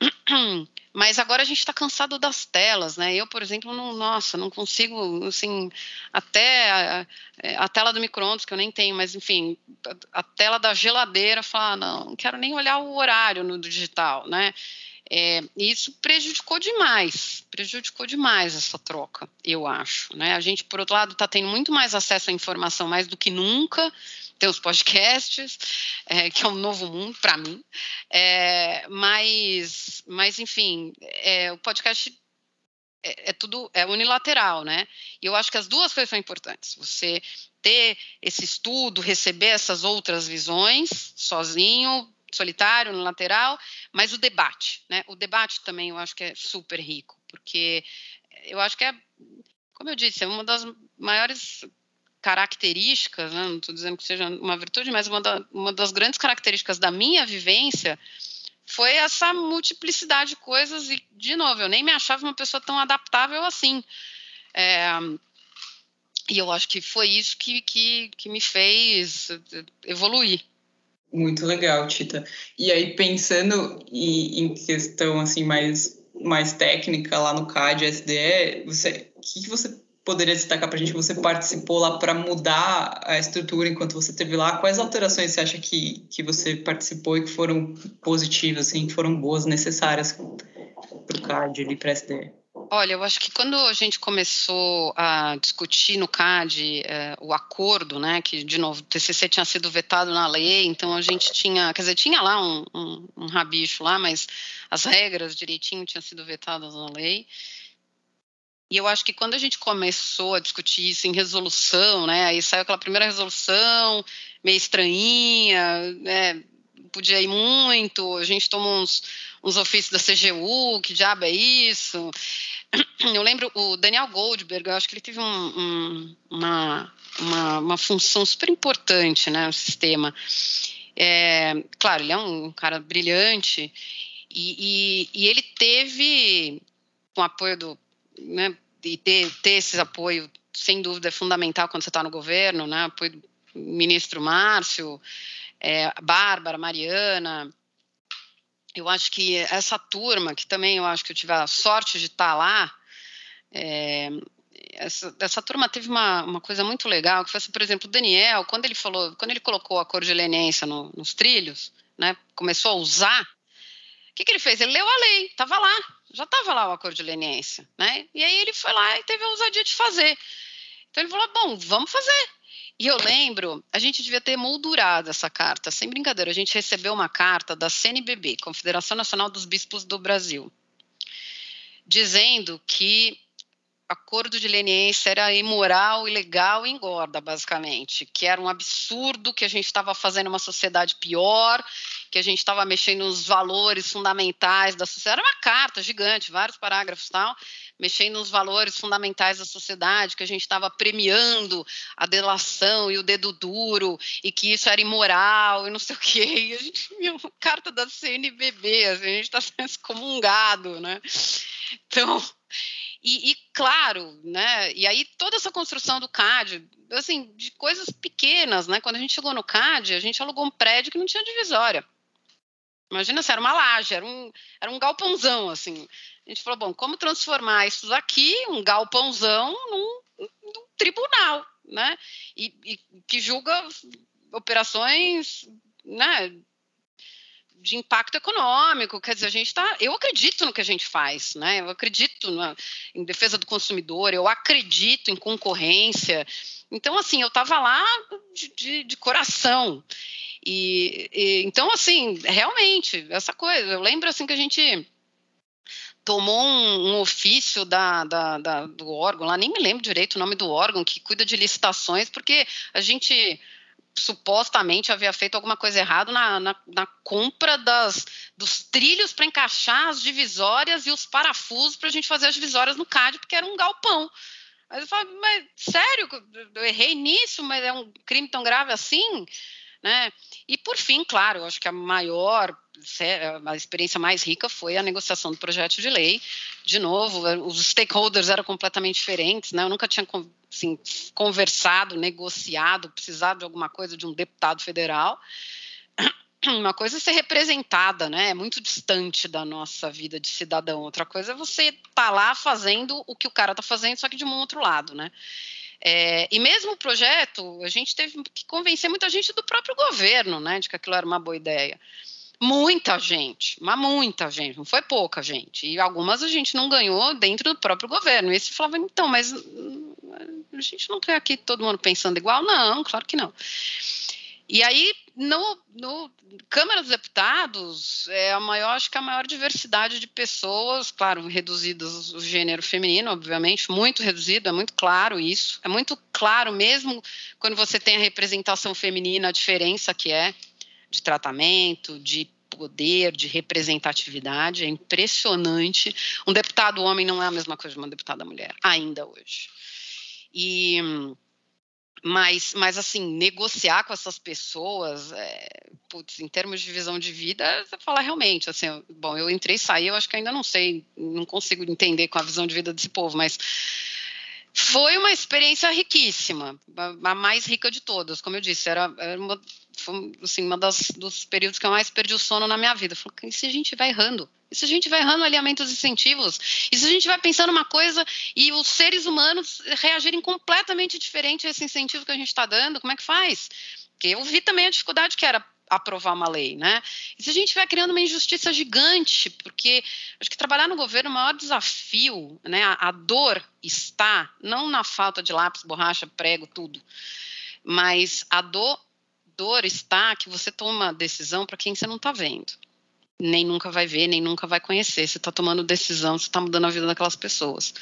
S4: Mas agora a gente está cansado das telas, né? Eu, por exemplo, não, nossa, não consigo, assim, até a, a tela do micro-ondas, que eu nem tenho, mas enfim, a, a tela da geladeira, falar, não, não quero nem olhar o horário no digital, né? É, isso prejudicou demais, prejudicou demais essa troca, eu acho. Né? A gente, por outro lado, está tendo muito mais acesso à informação mais do que nunca. Tem os podcasts, é, que é um novo mundo para mim. É, mas, mas, enfim, é, o podcast é, é, tudo é unilateral, né? E eu acho que as duas coisas são importantes. Você ter esse estudo, receber essas outras visões sozinho, solitário, no lateral, mas o debate, né? O debate também eu acho que é super rico, porque eu acho que é, como eu disse, é uma das maiores características, né, não estou dizendo que seja uma virtude, mas uma, da, uma das grandes características da minha vivência foi essa multiplicidade de coisas e, de novo, eu nem me achava uma pessoa tão adaptável assim. É, e eu acho que foi isso que, que, que me fez evoluir.
S2: Muito legal, Tita. E aí, pensando em, em questão assim mais, mais técnica lá no CAD, SDE, o que, que você poderia destacar para a gente você participou lá para mudar a estrutura enquanto você esteve lá? Quais alterações você acha que, que você participou e que foram positivas, assim, que foram boas, necessárias para o CAD e para a SDE?
S4: Olha, eu acho que quando a gente começou a discutir no CAD eh, o acordo, né, que de novo o TCC tinha sido vetado na lei, então a gente tinha, quer dizer, tinha lá um, um, um rabicho lá, mas as regras direitinho tinham sido vetadas na lei. E eu acho que quando a gente começou a discutir isso em resolução, né, aí saiu aquela primeira resolução meio estranhinha, né, podia ir muito, a gente tomou uns, uns ofícios da CGU, que diabo é isso? Eu lembro o Daniel Goldberg, eu acho que ele teve um, um, uma, uma, uma, função super importante né, no sistema. É, claro, ele é um cara brilhante e, e, e ele teve, com o apoio do. Né, e ter, ter esse apoio, sem dúvida, é fundamental quando você está no governo, né, apoio do ministro Márcio, é, Bárbara, Mariana, eu acho que essa turma, que também eu acho que eu tive a sorte de estar lá, é, essa, essa, turma teve uma, uma coisa muito legal, que foi assim, por exemplo, o Daniel, quando ele falou, quando ele colocou a cor de leniência no, nos trilhos, né, começou a usar, o que, que ele fez? Ele leu a lei, estava lá, já estava lá o acordo de leniência, né? E aí ele foi lá e teve a ousadia de fazer. Então ele falou: bom, vamos fazer. E eu lembro, a gente devia ter moldurado essa carta, sem brincadeira. A gente recebeu uma carta da CNBB, Confederação Nacional dos Bispos do Brasil, dizendo que acordo de leniência era imoral, ilegal e engorda, basicamente, que era um absurdo, que a gente estava fazendo uma sociedade pior, que a gente estava mexendo nos valores fundamentais da sociedade. Era uma carta gigante, vários parágrafos e tal, mexendo nos valores fundamentais da sociedade, que a gente estava premiando a delação e o dedo duro, e que isso era imoral e não sei o quê. E a gente viu uma carta da CNBB, assim, a gente está sendo excomungado, né? Então, e, e, claro, né? E aí toda essa construção do CAD, assim, de coisas pequenas, né? Quando a gente chegou no CAD, a gente alugou um prédio que não tinha divisória. Imagina se era uma laje, era um, era um galpãozão, assim. A gente falou, bom, como transformar isso aqui, um galpãozão, num, num tribunal, né? E, e que julga operações, né? de impacto econômico, quer dizer, a gente está, eu acredito no que a gente faz, né? Eu acredito na, em defesa do consumidor, eu acredito em concorrência. Então, assim, eu estava lá de, de, de coração. E, e, então, assim, realmente, essa coisa, eu lembro assim que a gente tomou um, um ofício da, da, da, do órgão, lá nem me lembro direito o nome do órgão que cuida de licitações, porque a gente supostamente havia feito alguma coisa errada na, na, na compra das, dos trilhos para encaixar as divisórias e os parafusos para a gente fazer as divisórias no CAD, porque era um galpão. Mas eu falei, mas sério, eu errei nisso, mas é um crime tão grave assim? Né? E por fim, claro, eu acho que a maior, a experiência mais rica foi a negociação do projeto de lei. De novo, os stakeholders eram completamente diferentes, né? Eu nunca tinha assim, conversado, negociado, precisado de alguma coisa de um deputado federal. Uma coisa é ser representada, né? É muito distante da nossa vida de cidadão. Outra coisa é você estar tá lá fazendo o que o cara está fazendo, só que de um outro lado, né? É, e mesmo o projeto, a gente teve que convencer muita gente do próprio governo, né, de que aquilo era uma boa ideia. Muita gente, mas muita gente, não foi pouca gente. E algumas a gente não ganhou dentro do próprio governo. E esse falava, então, mas hum, a gente não quer aqui todo mundo pensando igual? Não, claro que não. E aí, no, no Câmara dos Deputados, é a maior, acho que a maior diversidade de pessoas, claro, reduzidas o gênero feminino, obviamente, muito reduzido, é muito claro isso. É muito claro mesmo quando você tem a representação feminina, a diferença que é de tratamento, de poder, de representatividade, é impressionante. Um deputado homem não é a mesma coisa de uma deputada mulher, ainda hoje. E mas, mas assim, negociar com essas pessoas, é, putz, em termos de visão de vida, você fala realmente, assim, bom, eu entrei e saí, eu acho que ainda não sei, não consigo entender com a visão de vida desse povo, mas foi uma experiência riquíssima, a mais rica de todas, como eu disse, era, era uma, foi, assim, uma das, dos períodos que eu mais perdi o sono na minha vida. Falei, e se a gente vai errando? E se a gente vai errando alinhamentos incentivos? E se a gente vai pensando uma coisa e os seres humanos reagirem completamente diferente a esse incentivo que a gente está dando, como é que faz? Porque eu vi também a dificuldade que era aprovar uma lei, né? E se a gente vai criando uma injustiça gigante, porque acho que trabalhar no governo, o maior desafio, né? A, a dor está não na falta de lápis, borracha, prego, tudo, mas a dor dor está que você toma decisão para quem você não está vendo. Nem nunca vai ver, nem nunca vai conhecer. Você está tomando decisão, você está mudando a vida daquelas pessoas,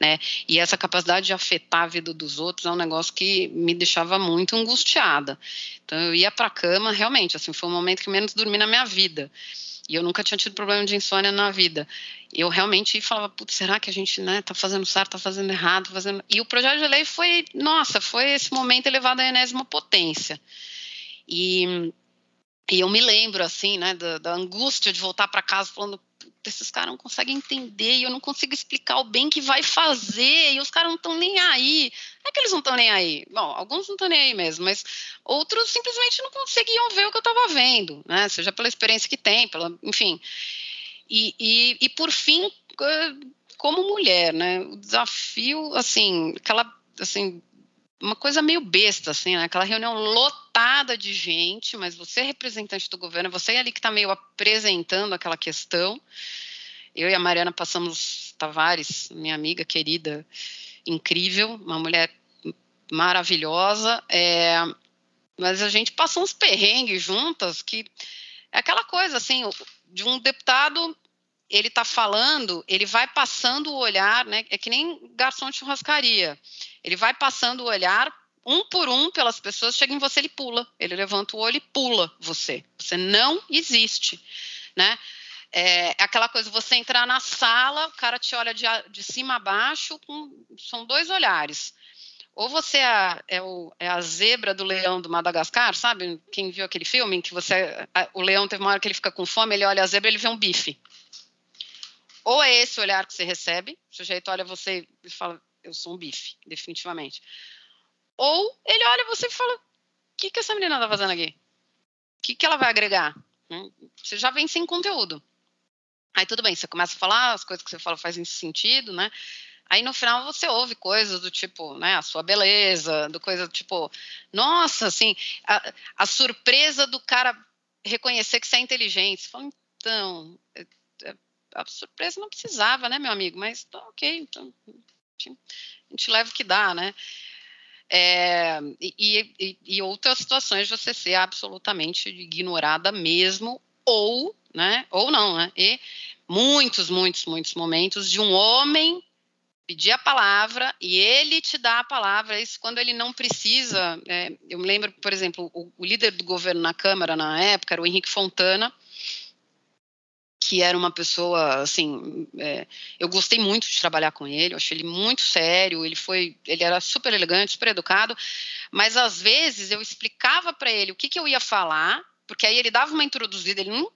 S4: né? E essa capacidade de afetar a vida dos outros é um negócio que me deixava muito angustiada. Então eu ia para a cama, realmente, assim, foi o momento que menos dormi na minha vida. E eu nunca tinha tido problema de insônia na vida. Eu realmente falava, putz, será que a gente né, tá fazendo certo, tá fazendo errado, tá fazendo... E o projeto de lei foi, nossa, foi esse momento elevado à enésima potência. E, e eu me lembro, assim, né, da, da angústia de voltar para casa falando, esses caras não conseguem entender e eu não consigo explicar o bem que vai fazer e os caras não estão nem aí. Não é que eles não estão nem aí. Bom, alguns não estão nem aí mesmo, mas outros simplesmente não conseguiam ver o que eu estava vendo, né? Seja pela experiência que tem, pela, enfim. E, e, e por fim, como mulher, né? O desafio, assim, aquela, assim, uma coisa meio besta, assim, né? Aquela reunião lotada de gente, mas você é representante do governo, você é ali que está meio apresentando aquela questão. Eu e a Mariana passamos Tavares, minha amiga querida, incrível, uma mulher maravilhosa, é, mas a gente passou uns perrengues juntas que é aquela coisa, assim, de um deputado ele está falando, ele vai passando o olhar, né? É que nem garçom de churrascaria. Ele vai passando o olhar um por um pelas pessoas, chega em você, ele pula. Ele levanta o olho e pula você. Você não existe, né? É aquela coisa, você entrar na sala, o cara te olha de, de cima a baixo, com, são dois olhares. Ou você é, é, o, é, a zebra do leão do Madagascar, sabe? Quem viu aquele filme em que você, o leão teve uma hora que ele fica com fome, ele olha a zebra, ele vê um bife. Ou é esse olhar que você recebe, o sujeito olha você e fala, eu sou um bife, definitivamente. Ou ele olha você e fala, o que, que essa menina está fazendo aqui? O que, que ela vai agregar? Hum, você já vem sem conteúdo. Aí tudo bem, você começa a falar, as coisas que você fala fazem sentido, né? Aí no final você ouve coisas do tipo, né, a sua beleza, do coisa do tipo, nossa, assim, a, a surpresa do cara reconhecer que você é inteligente. Você fala, então, a surpresa não precisava, né, meu amigo? Mas tá ok, então a gente leva o que dá, né? É, e, e, e, outras situações você ser absolutamente ignorada mesmo, ou, né, ou não, né? E muitos, muitos, muitos momentos de um homem pedir a palavra e ele te dá a palavra, isso quando ele não precisa. É, eu me lembro, por exemplo, o, o líder do governo na Câmara na época era o Henrique Fontana, que era uma pessoa, assim, é, eu gostei muito de trabalhar com ele, eu achei ele muito sério, ele foi, ele era super elegante, super educado, mas às vezes eu explicava para ele o que, que eu ia falar, porque aí ele dava uma introduzida, ele não,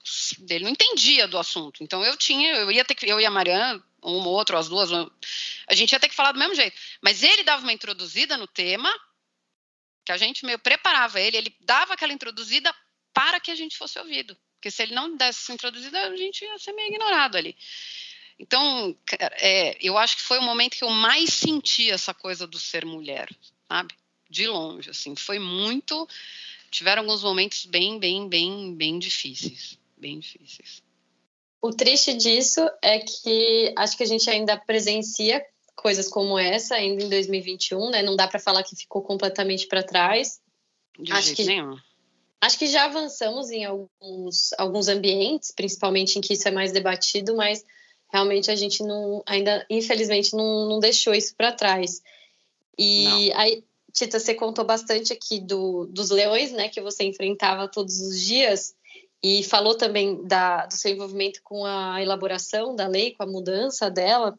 S4: ele não entendia do assunto, então eu tinha, eu ia ter que, eu e a Mariana, um ou outro, as duas, a gente ia ter que falar do mesmo jeito, mas ele dava uma introduzida no tema, que a gente meio preparava ele, ele dava aquela introduzida para que a gente fosse ouvido. Porque se ele não desse essa introduzida, a gente ia ser meio ignorado ali. Então, é, eu acho que foi o momento que eu mais senti essa coisa do ser mulher, sabe? De longe, assim, foi muito. Tiveram alguns momentos bem, bem, bem, bem difíceis, bem difíceis.
S3: O triste disso é que acho que a gente ainda presencia coisas como essa ainda em 2021, né? Não dá para falar que ficou completamente para trás.
S4: De acho jeito que nenhum.
S3: Acho que já avançamos em alguns, alguns ambientes, principalmente em que isso é mais debatido, mas realmente a gente não, ainda, infelizmente, não, não deixou isso para trás. E não. aí, Tita, você contou bastante aqui do, dos leões, né, que você enfrentava todos os dias, e falou também da, do seu envolvimento com a elaboração da lei, com a mudança dela.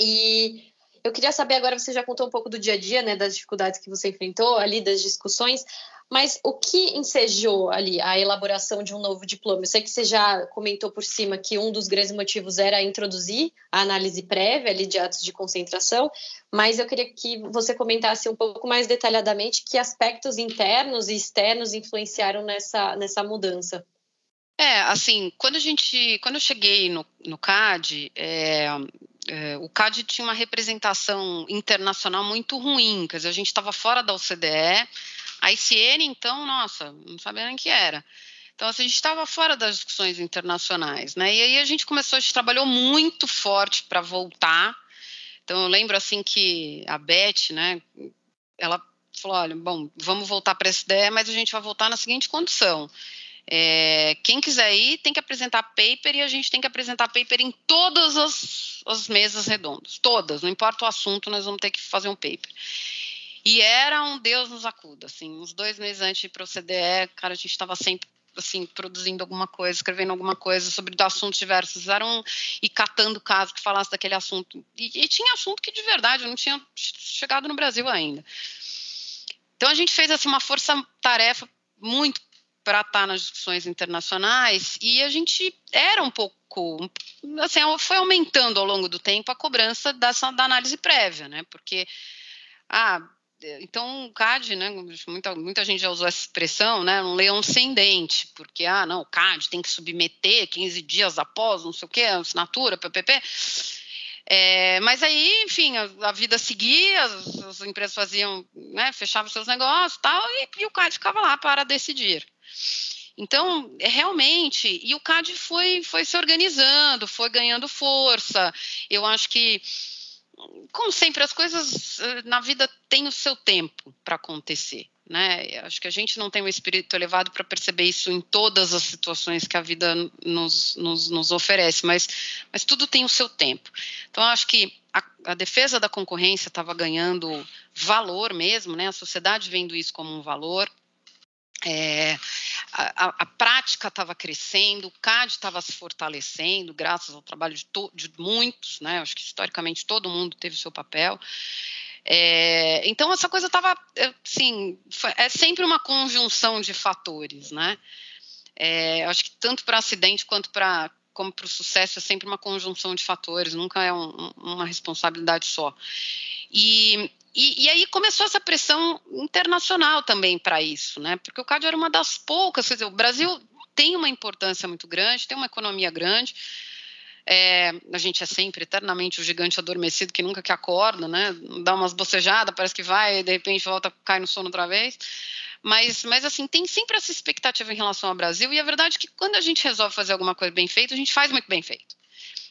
S3: E Eu queria saber agora, você já contou um pouco do dia a dia, né, das dificuldades que você enfrentou ali, das discussões, mas o que ensejou ali a elaboração de um novo diploma? Eu sei que você já comentou por cima que um dos grandes motivos era introduzir a análise prévia ali de atos de concentração, mas eu queria que você comentasse um pouco mais detalhadamente que aspectos internos e externos influenciaram nessa, nessa mudança.
S4: É, assim, quando a gente, quando eu cheguei no, no CAD, é, é, o CAD tinha uma representação internacional muito ruim, quer dizer, a gente estava fora da OCDE, a ICN, então, nossa, não sabia nem que era. Então, assim, a gente estava fora das discussões internacionais, né? E aí a gente começou, a gente trabalhou muito forte para voltar. Então, eu lembro, assim, que a Beth, né, ela falou, olha, bom, vamos voltar para essa ideia, mas a gente vai voltar na seguinte condição. É, quem quiser ir tem que apresentar paper e a gente tem que apresentar paper em todas as, as mesas redondas, todas, não importa o assunto, nós vamos ter que fazer um paper. E era um Deus nos acuda, assim, uns dois meses antes de CDE, cara, a gente estava sempre assim, produzindo alguma coisa, escrevendo alguma coisa sobre assuntos diversos, eram e catando casos que falasse daquele assunto. E, e, tinha assunto que de verdade não tinha chegado no Brasil ainda. Então a gente fez assim uma força-tarefa muito para estar nas discussões internacionais e a gente era um pouco assim foi aumentando ao longo do tempo a cobrança dessa da análise prévia, né? Porque ah, então, o CAD, né, muita, muita gente já usou essa expressão, né, um leão sem dente, porque, ah, não, o CAD tem que submeter 15 dias após, não sei o quê, assinatura, PPP. É, mas aí, enfim, a, a vida seguia, as, as, empresas faziam, né, fechavam seus negócios tal, e, e o CAD ficava lá para decidir. Então, é, realmente, e o CAD foi, foi se organizando, foi ganhando força. Eu acho que como sempre, as coisas eh, na vida têm o seu tempo para acontecer. Né? Acho que a gente não tem um espírito elevado para perceber isso em todas as situações que a vida nos, nos, nos oferece, mas, mas tudo tem o seu tempo. Então, acho que a, a defesa da concorrência estava ganhando valor mesmo, né? a sociedade vendo isso como um valor. É, a, a, prática estava crescendo, o CAD estava se fortalecendo, graças ao trabalho de, to, de, muitos, né? Acho que historicamente todo mundo teve o seu papel. É, então essa coisa estava, assim, é sempre uma conjunção de fatores, né? É, acho que tanto para acidente quanto para como para o sucesso é sempre uma conjunção de fatores, nunca é um, uma responsabilidade só. E, e, e, aí começou essa pressão internacional também para isso, né? Porque o CAD era uma das poucas, quer dizer, o Brasil tem uma importância muito grande, tem uma economia grande. É, a gente é sempre eternamente o gigante adormecido que nunca que acorda, né? Dá umas bocejadas, parece que vai, de repente volta, cai no sono outra vez. Mas, mas assim, tem sempre essa expectativa em relação ao Brasil, e a verdade é que quando a gente resolve fazer alguma coisa bem feita, a gente faz muito bem feito.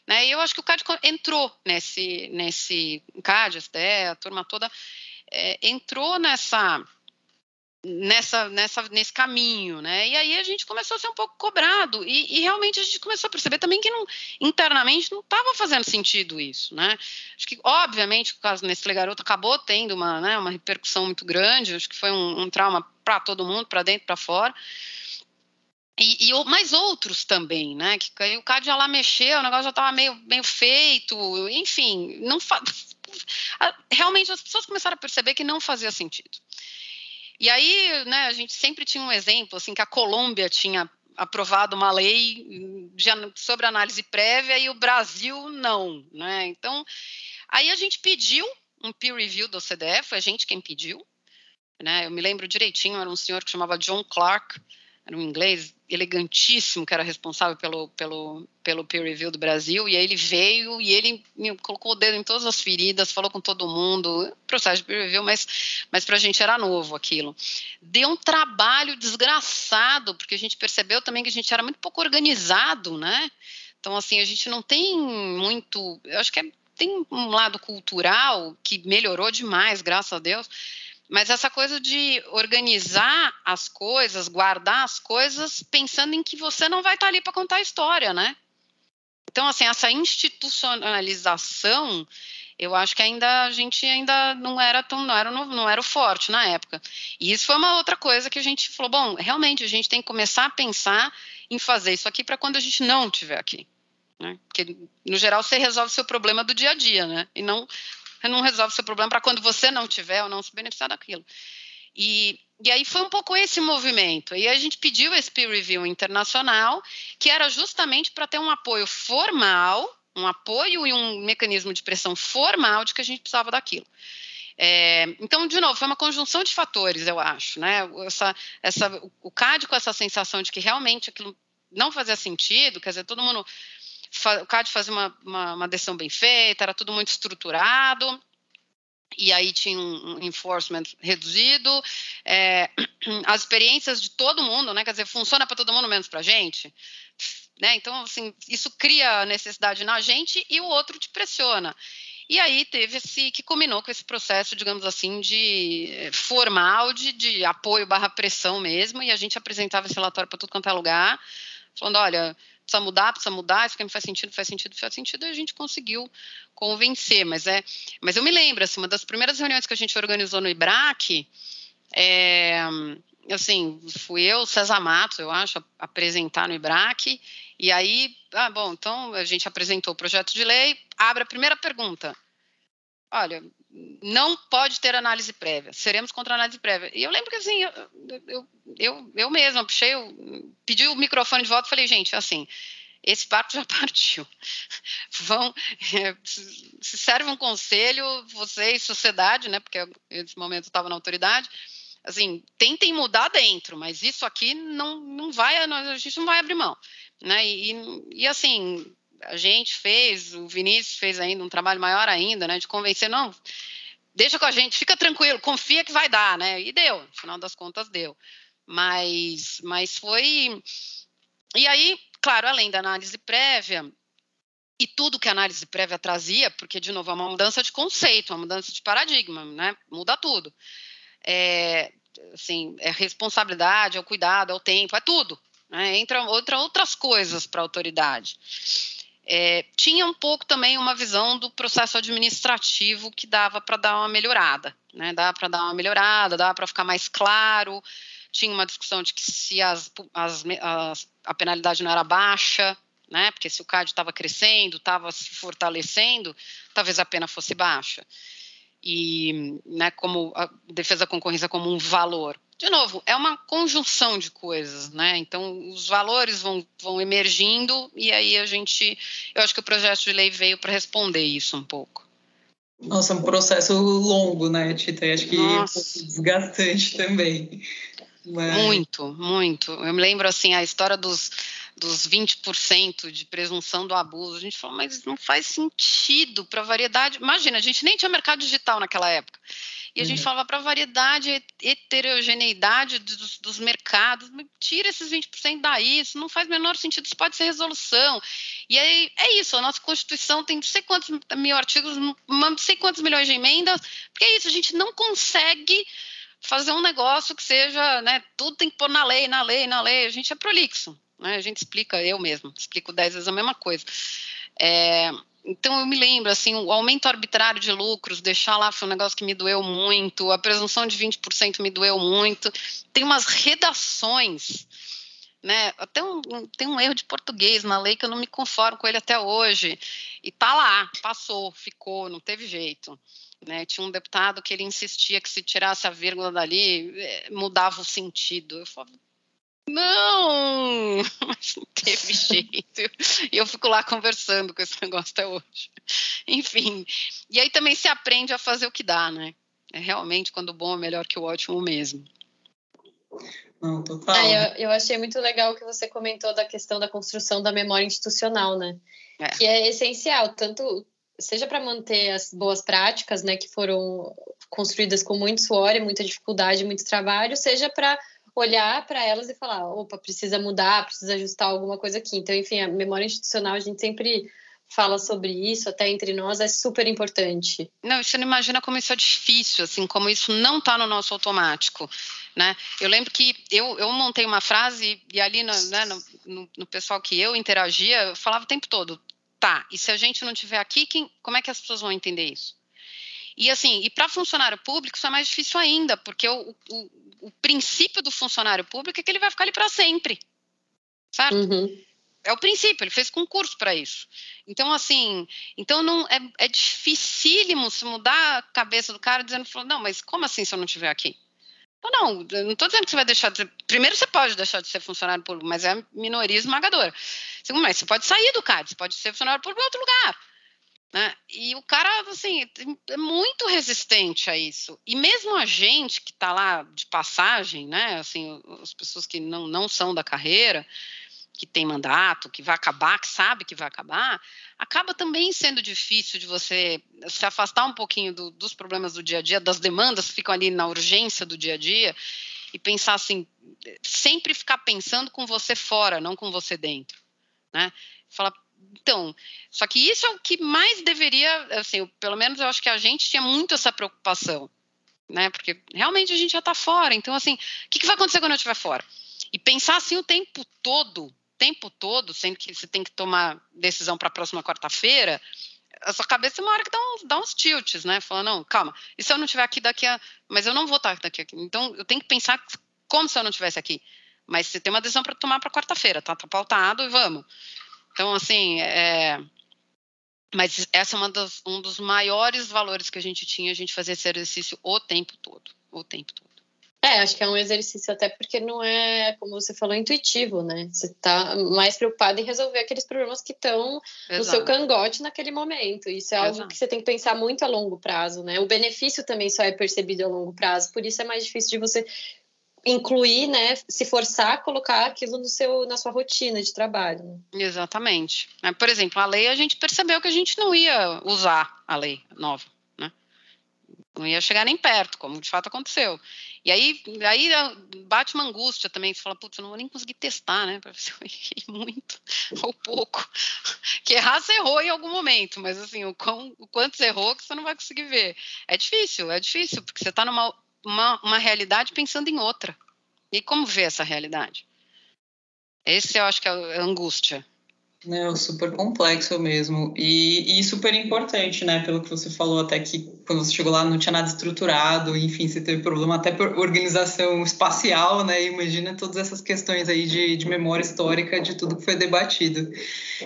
S4: Né? E eu acho que o CAD entrou nesse, nesse CAD, até a turma toda é, entrou nessa nessa, nessa, nesse caminho, né? E aí a gente começou a ser um pouco cobrado e, e realmente a gente começou a perceber também que não, internamente não estava fazendo sentido isso, né? Acho que obviamente o caso Nestlé Garoto acabou tendo uma, né, uma repercussão muito grande, acho que foi um, um trauma para todo mundo, para dentro, para fora. E, e, mais outros também, né? Que o CAD já lá mexeu, o negócio já estava meio, meio feito, enfim, não fa... realmente as pessoas começaram a perceber que não fazia sentido. E aí, né, a gente sempre tinha um exemplo, assim, que a Colômbia tinha aprovado uma lei de, sobre análise prévia e o Brasil não, né? Então, aí a gente pediu um peer review do CDF, foi a gente quem pediu, né? Eu me lembro direitinho, era um senhor que chamava John Clark, era um inglês elegantíssimo que era responsável pelo, pelo, pelo peer review do Brasil, e aí ele veio e ele colocou o dedo em todas as feridas, falou com todo mundo, processo de peer review, mas, mas para a gente era novo aquilo. Deu um trabalho desgraçado, porque a gente percebeu também que a gente era muito pouco organizado, né? Então, assim, a gente não tem muito. Eu acho que é, tem um lado cultural que melhorou demais, graças a Deus mas essa coisa de organizar as coisas, guardar as coisas, pensando em que você não vai estar ali para contar a história, né? Então, assim, essa institucionalização, eu acho que ainda a gente ainda não era tão, não era, não era o forte na época. E isso foi uma outra coisa que a gente falou, bom, realmente a gente tem que começar a pensar em fazer isso aqui para quando a gente não estiver aqui. Né? Porque, no geral, você resolve seu problema do dia a dia, né? E não não resolve seu problema para quando você não tiver ou não se beneficiar daquilo. E, e aí foi um pouco esse movimento. E a gente pediu esse peer review internacional, que era justamente para ter um apoio formal, um apoio e um mecanismo de pressão formal de que a gente precisava daquilo. É, então, de novo, foi uma conjunção de fatores, eu acho, né? Essa, essa, o CAD com essa sensação de que realmente aquilo não fazia sentido, quer dizer, todo mundo. O CAD fazia uma, uma, uma decisão bem feita, era tudo muito estruturado, e aí tinha um enforcement reduzido, é, as experiências de todo mundo, né? Quer dizer, funciona para todo mundo menos para a gente. Né? Então, assim, isso cria necessidade na gente e o outro te pressiona. E aí teve esse que culminou com esse processo, digamos assim, de eh, formal, de, de apoio barra pressão mesmo, e a gente apresentava esse relatório para tudo quanto é lugar, falando, olha, precisa mudar, precisa mudar, isso aqui não faz sentido, faz sentido, faz sentido, e a gente conseguiu convencer, mas é, mas eu me lembro, assim, uma das primeiras reuniões que a gente organizou no IBRAC, é, assim, fui eu, César Matos, eu acho, apresentar no IBRAC, e aí, ah, bom, então a gente apresentou o projeto de lei, abre a primeira pergunta. Olha, não pode ter análise prévia, seremos contra a análise prévia. E eu lembro que assim, eu, eu, eu, eu mesma puxei, eu pedi o microfone de volta e falei, gente, assim, esse barco já partiu. Vão, é, se serve um conselho, vocês, sociedade, né, porque nesse momento estava na autoridade, assim, tentem mudar dentro, mas isso aqui não, não vai, a gente não vai abrir mão. Né? E, e assim, a gente fez, o Vinícius fez ainda um trabalho maior ainda, né, de convencer, não, deixa com a gente, fica tranquilo, confia que vai dar, né? E deu, no final das contas deu. Mas, mas foi. E aí, claro, além da análise prévia, e tudo que a análise prévia trazia, porque, de novo, é uma mudança de conceito, uma mudança de paradigma, né? Muda tudo. É, assim, é responsabilidade, é o cuidado, é o tempo, é tudo né? entra, entra outras coisas para a autoridade. É, tinha um pouco também uma visão do processo administrativo que dava para dar uma melhorada, né? Dava para dar uma melhorada, dava para ficar mais claro. Tinha uma discussão de que se as, as, as, a penalidade não era baixa, né? Porque se o CAD estava crescendo, estava se fortalecendo, talvez a pena fosse baixa. E, né, como a defesa da concorrência como um valor de novo, é uma conjunção de coisas, né? Então, os valores vão, vão emergindo e aí a gente. Eu acho que o projeto de lei veio para responder isso um pouco.
S2: Nossa, é um processo longo, né, Tita? Acho que Nossa. um desgastante também.
S4: Mas... Muito, muito. Eu me lembro, assim, a história dos, dos 20% de presunção do abuso. A gente falou, mas não faz sentido para variedade. Imagina, a gente nem tinha mercado digital naquela época. E a gente uhum. falava para a variedade, heterogeneidade dos, dos, mercados, tira esses 20% daí, isso não faz o menor sentido, isso pode ser resolução. E aí é isso, a nossa Constituição tem não sei quantos mil artigos, não sei quantos milhões de emendas, porque é isso, a gente não consegue fazer um negócio que seja, né, tudo tem que pôr na lei, na lei, na lei, a gente é prolixo, né, a gente explica, eu mesmo, explico dez vezes a mesma coisa. É, então eu me lembro, assim, o aumento arbitrário de lucros, deixar lá foi um negócio que me doeu muito, a presunção de 20% me doeu muito. Tem umas redações, né? Até um, tem um erro de português na lei que eu não me conformo com ele até hoje. E tá lá, passou, ficou, não teve jeito. Né, tinha um deputado que ele insistia que se tirasse a vírgula dali, eh, mudava o sentido. Eu falava, não, mas não teve jeito. E eu fico lá conversando com esse negócio até hoje. Enfim, e aí também se aprende a fazer o que dá, né? É realmente quando o bom é melhor que o ótimo mesmo.
S2: Não, total.
S3: Ah, eu, eu achei muito legal que você comentou da questão da construção da memória institucional, né? É. Que é essencial, tanto seja para manter as boas práticas, né, que foram construídas com muito suor e muita dificuldade, muito trabalho, seja para olhar para elas e falar, opa, precisa mudar, precisa ajustar alguma coisa aqui. Então, enfim, a memória institucional a gente sempre fala sobre isso, até entre nós, é super importante.
S4: Não, você não imagina como isso é difícil, assim, como isso não está no nosso automático, né? Eu lembro que eu, eu montei uma frase e ali no, né, no, no, pessoal que eu interagia, eu falava o tempo todo, tá, e se a gente não tiver aqui, quem, como é que as pessoas vão entender isso? E assim, e para funcionário público isso é mais difícil ainda, porque o, o, o, princípio do funcionário público é que ele vai ficar ali para sempre, certo? Uhum. é o princípio, ele fez concurso para isso. Então, assim, então não é, é dificílimo se mudar a cabeça do cara dizendo, não, mas como assim se eu não estiver aqui? Então, não, não estou dizendo que você vai deixar de ser. Primeiro, você pode deixar de ser funcionário público, mas é minoria esmagadora. Segundo, mas você pode sair do CAD, você pode ser funcionário público em outro lugar. Né? E o cara, assim, é muito resistente a isso. E mesmo a gente que está lá de passagem, né? Assim, as pessoas que não, não são da carreira, que tem mandato, que vai acabar, que sabe que vai acabar, acaba também sendo difícil de você se afastar um pouquinho do, dos problemas do dia a dia, das demandas que ficam ali na urgência do dia a dia, e pensar assim, sempre ficar pensando com você fora, não com você dentro, né? Falar, então, só que isso é o que mais deveria, assim, pelo menos eu acho que a gente tinha muito essa preocupação, né? Porque realmente a gente já está fora, então assim, o que, que vai acontecer quando eu estiver fora? E pensar assim o tempo todo tempo todo, sendo que você tem que tomar decisão para a próxima quarta-feira, a sua cabeça uma hora que dá uns, dá uns tilts, né? Fala, não, calma, e se eu não estiver aqui daqui a. Mas eu não vou estar daqui a. Então eu tenho que pensar como se eu não estivesse aqui. Mas você tem uma decisão para tomar para quarta-feira, tá? Tá pautado e vamos. Então, assim, é. Mas essa é uma das, um dos maiores valores que a gente tinha, a gente fazer esse exercício o tempo todo. O tempo todo.
S3: É, acho que é um exercício até porque não é, como você falou, intuitivo, né? Você está mais preocupado em resolver aqueles problemas que estão no seu cangote naquele momento. Isso é algo Exato. que você tem que pensar muito a longo prazo, né? O benefício também só é percebido a longo prazo, por isso é mais difícil de você incluir, né, se forçar a colocar aquilo no seu, na sua rotina de trabalho. Né?
S4: Exatamente. É, por exemplo, a lei a gente percebeu que a gente não ia usar a lei nova não ia chegar nem perto, como de fato aconteceu. E aí, aí bate uma angústia também, você fala, putz, eu não vou nem conseguir testar, né, para ver muito ou pouco. Que errar, você errou em algum momento, mas assim, o, quão, o quanto você errou que você não vai conseguir ver. É difícil, é difícil, porque você está numa uma, uma realidade pensando em outra. E como ver essa realidade? Esse eu acho que é a angústia.
S2: Não, super complexo mesmo. E, e, super importante, né? Pelo que você falou, até que quando você chegou lá não tinha nada estruturado, enfim, você teve problema até por organização espacial, né? Imagina todas essas questões aí de, de memória histórica de tudo que foi debatido.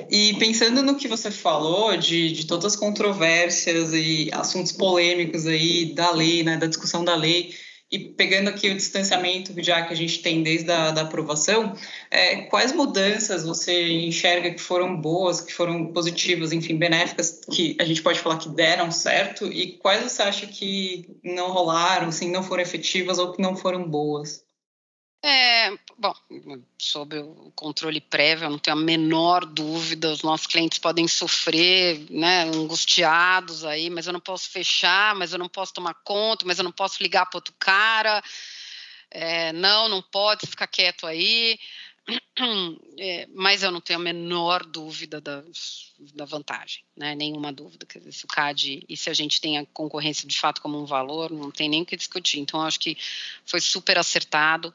S2: E pensando no que você falou, de, de todas as controvérsias e assuntos polêmicos aí da lei, né? Da discussão da lei e pegando aqui o distanciamento já que a gente tem desde a da aprovação, é, quais mudanças você enxerga que foram boas, que foram positivas, enfim, benéficas, que a gente pode falar que deram certo, e quais você acha que não rolaram, assim, não foram efetivas ou que não foram boas?
S4: É, bom, sobre o controle prévio, eu não tenho a menor dúvida, os nossos clientes podem sofrer, né, angustiados aí, mas eu não posso fechar, mas eu não posso tomar conta, mas eu não posso ligar para outro cara, é, não, não pode, ficar quieto aí. É, mas eu não tenho a menor dúvida da, da vantagem, né? nenhuma dúvida. Quer dizer, se o CAD e se a gente tem a concorrência de fato como um valor, não tem nem o que discutir. Então, acho que foi super acertado.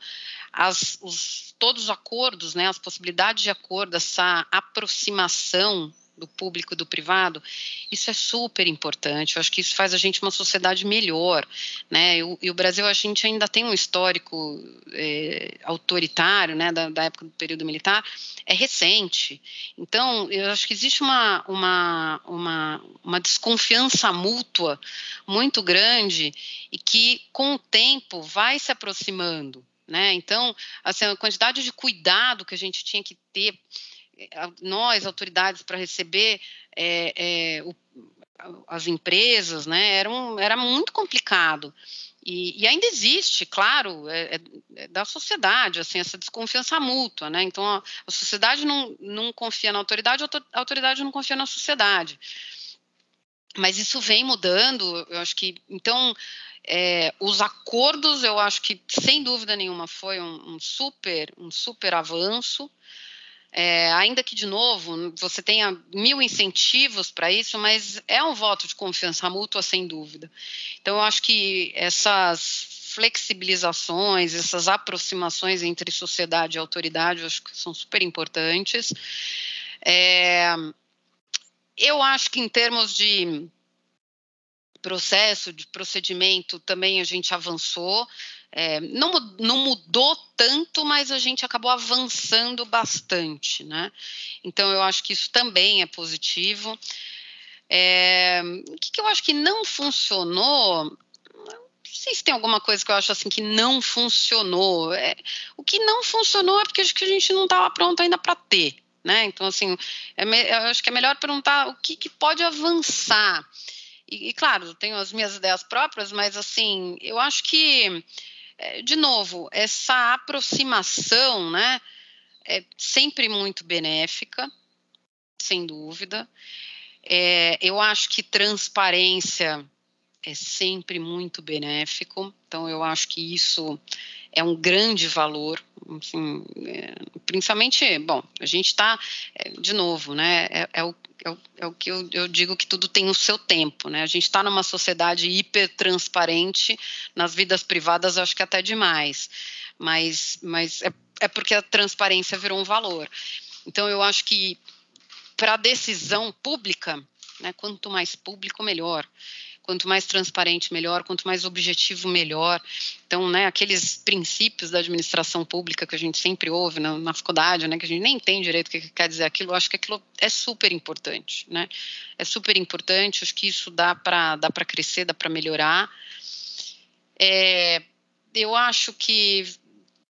S4: As, os, todos os acordos, né, as possibilidades de acordo, essa aproximação do público do privado, isso é super importante. Eu acho que isso faz a gente uma sociedade melhor, né? E, e o Brasil, a gente ainda tem um histórico é, autoritário, né, da, da, época do período militar, é recente. Então, eu acho que existe uma, uma, uma, uma desconfiança mútua muito grande e que, com o tempo, vai se aproximando. Né? Então, assim, a quantidade de cuidado que a gente tinha que ter nós, autoridades, para receber é, é, o, as empresas, né, era, um, era muito complicado. E, e ainda existe, claro, é, é, é, da sociedade, assim, essa desconfiança mútua, né? Então, a, a sociedade não, não confia na autoridade, a autoridade não confia na sociedade. Mas isso vem mudando, eu acho que, então, é, os acordos, eu acho que, sem dúvida nenhuma, foi um, um super, um super avanço, é, ainda que, de novo, você tenha mil incentivos para isso, mas é um voto de confiança mútua, sem dúvida. Então, eu acho que essas flexibilizações, essas aproximações entre sociedade e autoridade, eu acho que são super importantes. É, eu acho que, em termos de processo, de procedimento, também a gente avançou. É, não, não mudou tanto, mas a gente acabou avançando bastante, né? Então eu acho que isso também é positivo. É, o que, que eu acho que não funcionou? Não sei se tem alguma coisa que eu acho assim que não funcionou. É, o que não funcionou é porque acho que a gente não estava pronto ainda para ter, né? Então assim, é, eu acho que é melhor perguntar o que, que pode avançar. E, e, claro, tenho as minhas ideias próprias, mas assim, eu acho que, de novo, essa aproximação, né, é sempre muito benéfica, sem dúvida. É, eu acho que transparência é sempre muito benéfico, então eu acho que isso é um grande valor, assim, é, principalmente, bom, a gente está, é, de novo, né, é, é o é o, é o que eu, eu, digo que tudo tem o seu tempo, né? A gente está numa sociedade hiper transparente, nas vidas privadas acho que até demais, mas, mas é, é porque a transparência virou um valor. Então eu acho que para decisão pública, né, quanto mais público, melhor quanto mais transparente, melhor, quanto mais objetivo, melhor. Então, né, aqueles princípios da administração pública que a gente sempre ouve na, na faculdade, né, que a gente nem entende direito o que quer dizer aquilo, acho que aquilo é super importante, né? É super importante, acho que isso dá para dá para crescer, dá para melhorar. É, eu acho que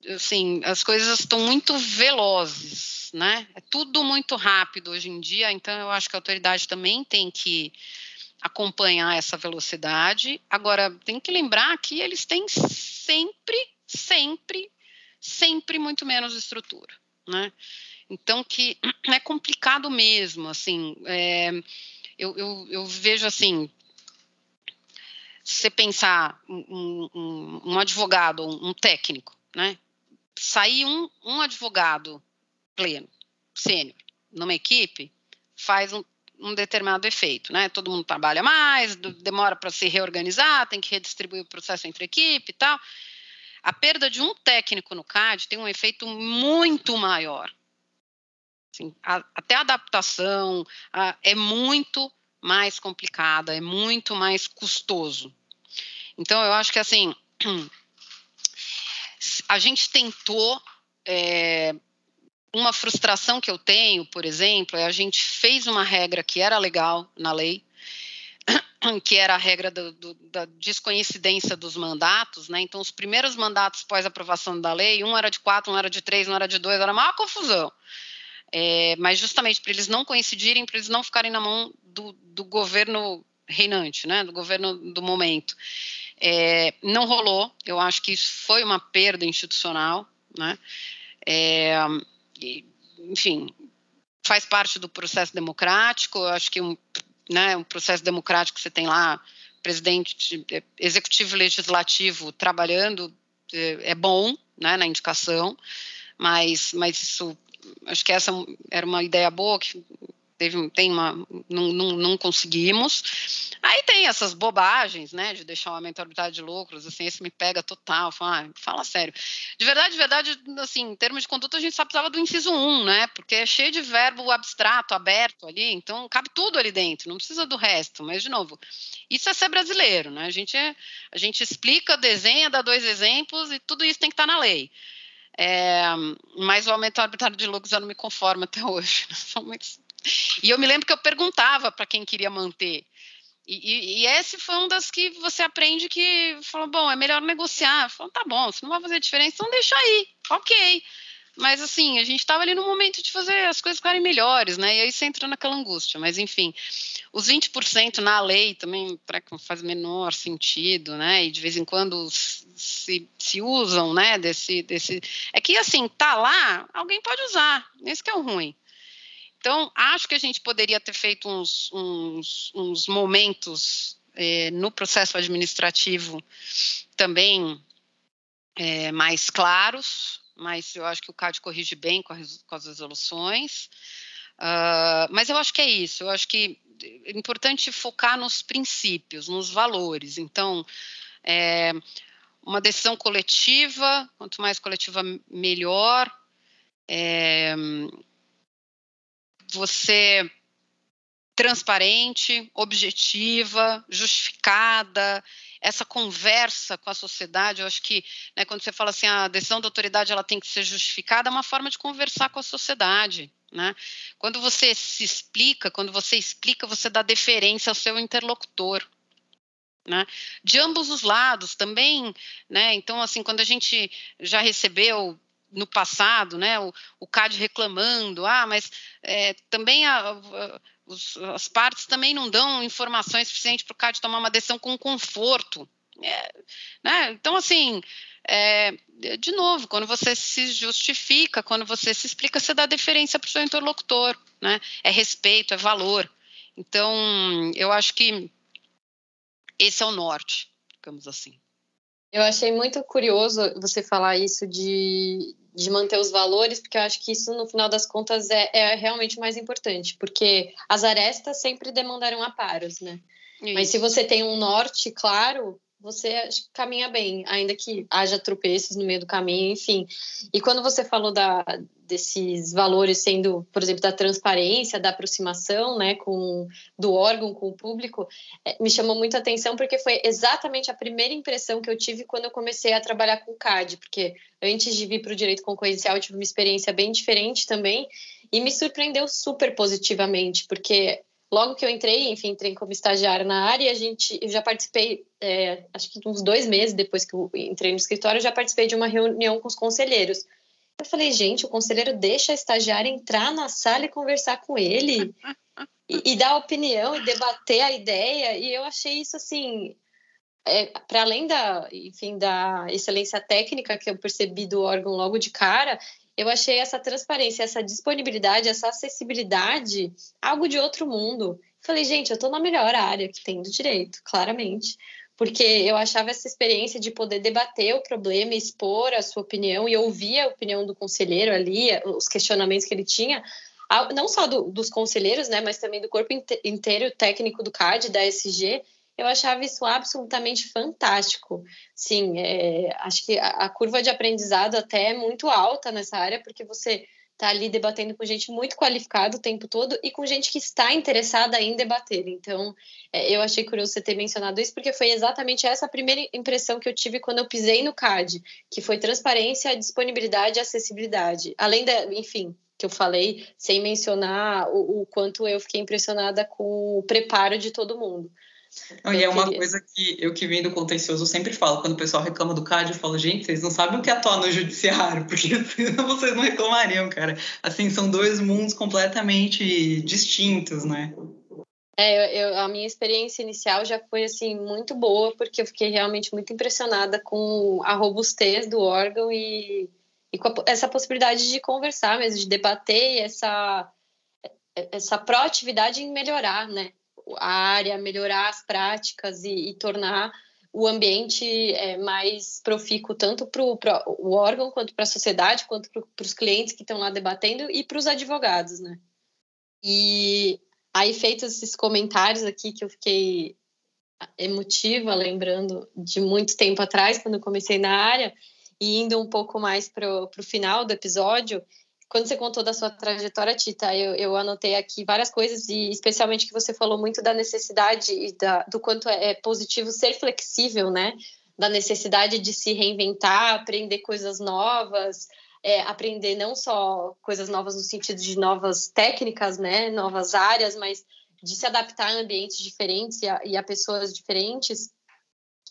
S4: assim, as coisas estão muito velozes, né? É tudo muito rápido hoje em dia, então eu acho que a autoridade também tem que acompanhar essa velocidade. Agora, tem que lembrar que eles têm sempre, sempre, sempre muito menos estrutura, né? Então, que é complicado mesmo, assim, é, eu, eu, eu, vejo assim, se você pensar um, um, um advogado, um técnico, né? Sair um, um advogado pleno, sênior, numa equipe, faz um, um determinado efeito, né? Todo mundo trabalha mais, demora para se reorganizar, tem que redistribuir o processo entre equipe e tal. A perda de um técnico no CAD tem um efeito muito maior. Assim, a, até a adaptação a, é muito mais complicada, é muito mais custoso. Então, eu acho que assim, a gente tentou é, uma frustração que eu tenho, por exemplo, é a gente fez uma regra que era legal na lei, que era a regra do, do, da desconhecidência dos mandatos, né? Então, os primeiros mandatos pós aprovação da lei, um era de quatro, um era de três, um era de dois, era uma confusão. É, mas justamente para eles não coincidirem, para eles não ficarem na mão do, do, governo reinante, né? Do governo do momento. É, não rolou. Eu acho que isso foi uma perda institucional, né? É, enfim, faz parte do processo democrático. Eu acho que um, né, um processo democrático você tem lá presidente é, executivo legislativo trabalhando é, é bom, né, na indicação, mas mas isso acho que essa era uma ideia boa que teve, tem uma, não, não, não, conseguimos. Aí tem essas bobagens, né, de deixar o aumento arbitrário de lucros, assim, esse me pega total, fala, ah, fala sério. De verdade, de verdade, assim, em termos de conduta, a gente só precisava do inciso 1, né, porque é cheio de verbo abstrato, aberto ali, então cabe tudo ali dentro, não precisa do resto, mas, de novo, isso é ser brasileiro, né, a gente, é, a gente explica, desenha, dá dois exemplos e tudo isso tem que estar na lei. É, mas o aumento arbitrário de lucros eu não me conformo até hoje. São muitos e eu me lembro que eu perguntava para quem queria manter. E, e, e, esse foi um das que você aprende que falou, bom, é melhor negociar. Falou, tá bom, se não vai fazer diferença, então deixa aí, ok. Mas assim, a gente estava ali no momento de fazer as coisas ficarem melhores, né? E aí você entra naquela angústia. Mas enfim, os 20% na lei também faz menor sentido, né? E de vez em quando se, se usam, né? Desse, desse. É que assim, tá lá, alguém pode usar. Esse que é o ruim. Então, acho que a gente poderia ter feito uns, uns, uns momentos é, no processo administrativo também é, mais claros, mas eu acho que o CAD corrige bem com, com as resoluções. Uh, mas eu acho que é isso, eu acho que é importante focar nos princípios, nos valores. Então, é, uma decisão coletiva, quanto mais coletiva, melhor. É, você transparente, objetiva, justificada, essa conversa com a sociedade, eu acho que né, quando você fala assim, a decisão da autoridade ela tem que ser justificada, é uma forma de conversar com a sociedade. Né? Quando você se explica, quando você explica, você dá deferência ao seu interlocutor. Né? De ambos os lados também, né? Então, assim, quando a gente já recebeu no passado, né, o, o CAD reclamando, ah, mas é, também a, a, os, as partes também não dão informações suficientes para o CAD tomar uma decisão com conforto. É, né? Então, assim, é, de novo, quando você se justifica, quando você se explica, você dá deferência para o seu interlocutor, né? É respeito, é valor. Então, eu acho que esse é o norte, digamos assim.
S3: Eu achei muito curioso você falar isso de, de manter os valores, porque eu acho que isso, no final das contas, é, é realmente mais importante, porque as arestas sempre demandaram aparos, né? Isso. Mas se você tem um norte claro, você caminha bem, ainda que haja tropeços no meio do caminho, enfim. E quando você falou da, desses valores sendo, por exemplo, da transparência, da aproximação, né, com do órgão com o público, é, me chamou muita atenção porque foi exatamente a primeira impressão que eu tive quando eu comecei a trabalhar com CAD, porque antes de vir para o direito concorrencial eu tive uma experiência bem diferente também e me surpreendeu super positivamente, porque logo que eu entrei, enfim, entrei como estagiária na área, a gente, eu já participei, é, acho que uns dois meses depois que eu entrei no escritório, eu já participei de uma reunião com os conselheiros. Eu falei, gente, o conselheiro deixa a estagiária entrar na sala e conversar com ele e, e dar opinião e debater a ideia. E eu achei isso assim, é, para além da, enfim, da excelência técnica que eu percebi do órgão logo de cara, eu achei essa transparência, essa disponibilidade, essa acessibilidade algo de outro mundo. Falei, gente, eu estou na melhor área que tem do direito, claramente. Porque eu achava essa experiência de poder debater o problema, expor a sua opinião e ouvir a opinião do conselheiro ali, os questionamentos que ele tinha, não só do, dos conselheiros, né, mas também do corpo inteiro técnico do CAD, da SG, eu achava isso absolutamente fantástico. Sim, é, acho que a, a, curva de aprendizado até é muito alta nessa área, porque você está ali debatendo com gente muito qualificada o tempo todo e com gente que está interessada em debater. Então, é, eu achei curioso você ter mencionado isso, porque foi exatamente essa a primeira impressão que eu tive quando eu pisei no CAD, que foi transparência, disponibilidade e acessibilidade. Além da, enfim, que eu falei, sem mencionar o, o quanto eu fiquei impressionada com o preparo de todo mundo.
S2: Não, e é uma coisa que eu que vim do contencioso sempre falo, quando o pessoal reclama do CAD, eu falo, gente, vocês não sabem o que é atuar no judiciário, porque vocês não reclamariam, cara. Assim, são dois mundos completamente distintos, né?
S3: É, eu, a minha experiência inicial já foi assim muito boa, porque eu fiquei realmente muito impressionada com a robustez do órgão e, e com a, essa possibilidade de conversar mesmo, de debater essa essa proatividade em melhorar, né? A área, melhorar as práticas e, e tornar o ambiente é, mais profícuo tanto para o órgão quanto para a sociedade, quanto para os clientes que estão lá debatendo e para os advogados, né? E aí, feitos esses comentários aqui que eu fiquei emotiva, lembrando de muito tempo atrás, quando eu comecei na área, e indo um pouco mais para o final do episódio, quando você contou da sua trajetória, Tita, eu, eu, anotei aqui várias coisas e especialmente que você falou muito da necessidade e da, do quanto é, é positivo ser flexível, né? Da necessidade de se reinventar, aprender coisas novas, é, aprender não só coisas novas no sentido de novas técnicas, né? Novas áreas, mas de se adaptar a ambientes diferentes e a, e a pessoas diferentes.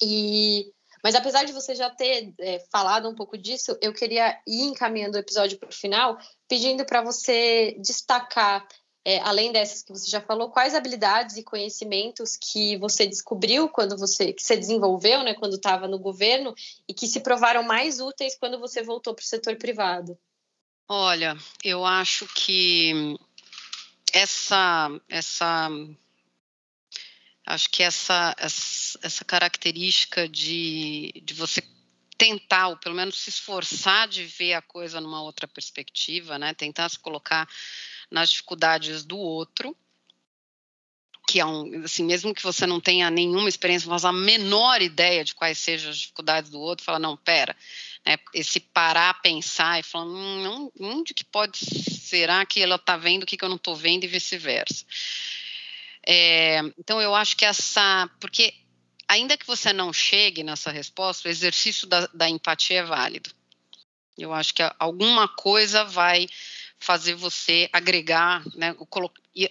S3: E mas apesar de você já ter é, falado um pouco disso, eu queria ir encaminhando o episódio para o final, pedindo para você destacar, é, além dessas que você já falou, quais habilidades e conhecimentos que você descobriu quando você que você desenvolveu, né, quando estava no governo e que se provaram mais úteis quando você voltou para o setor privado.
S4: Olha, eu acho que essa essa Acho que essa, essa característica de, de você tentar, ou pelo menos se esforçar de ver a coisa numa outra perspectiva, né? Tentar se colocar nas dificuldades do outro, que é um, assim, mesmo que você não tenha nenhuma experiência, mas a menor ideia de quais sejam as dificuldades do outro, fala, não, pera, né, esse parar, pensar e falar, hum, onde que pode, será que ela está vendo o que, que eu não estou vendo e vice-versa. É, então, eu acho que essa. Porque, ainda que você não chegue nessa resposta, o exercício da, da empatia é válido. Eu acho que alguma coisa vai fazer você agregar, né,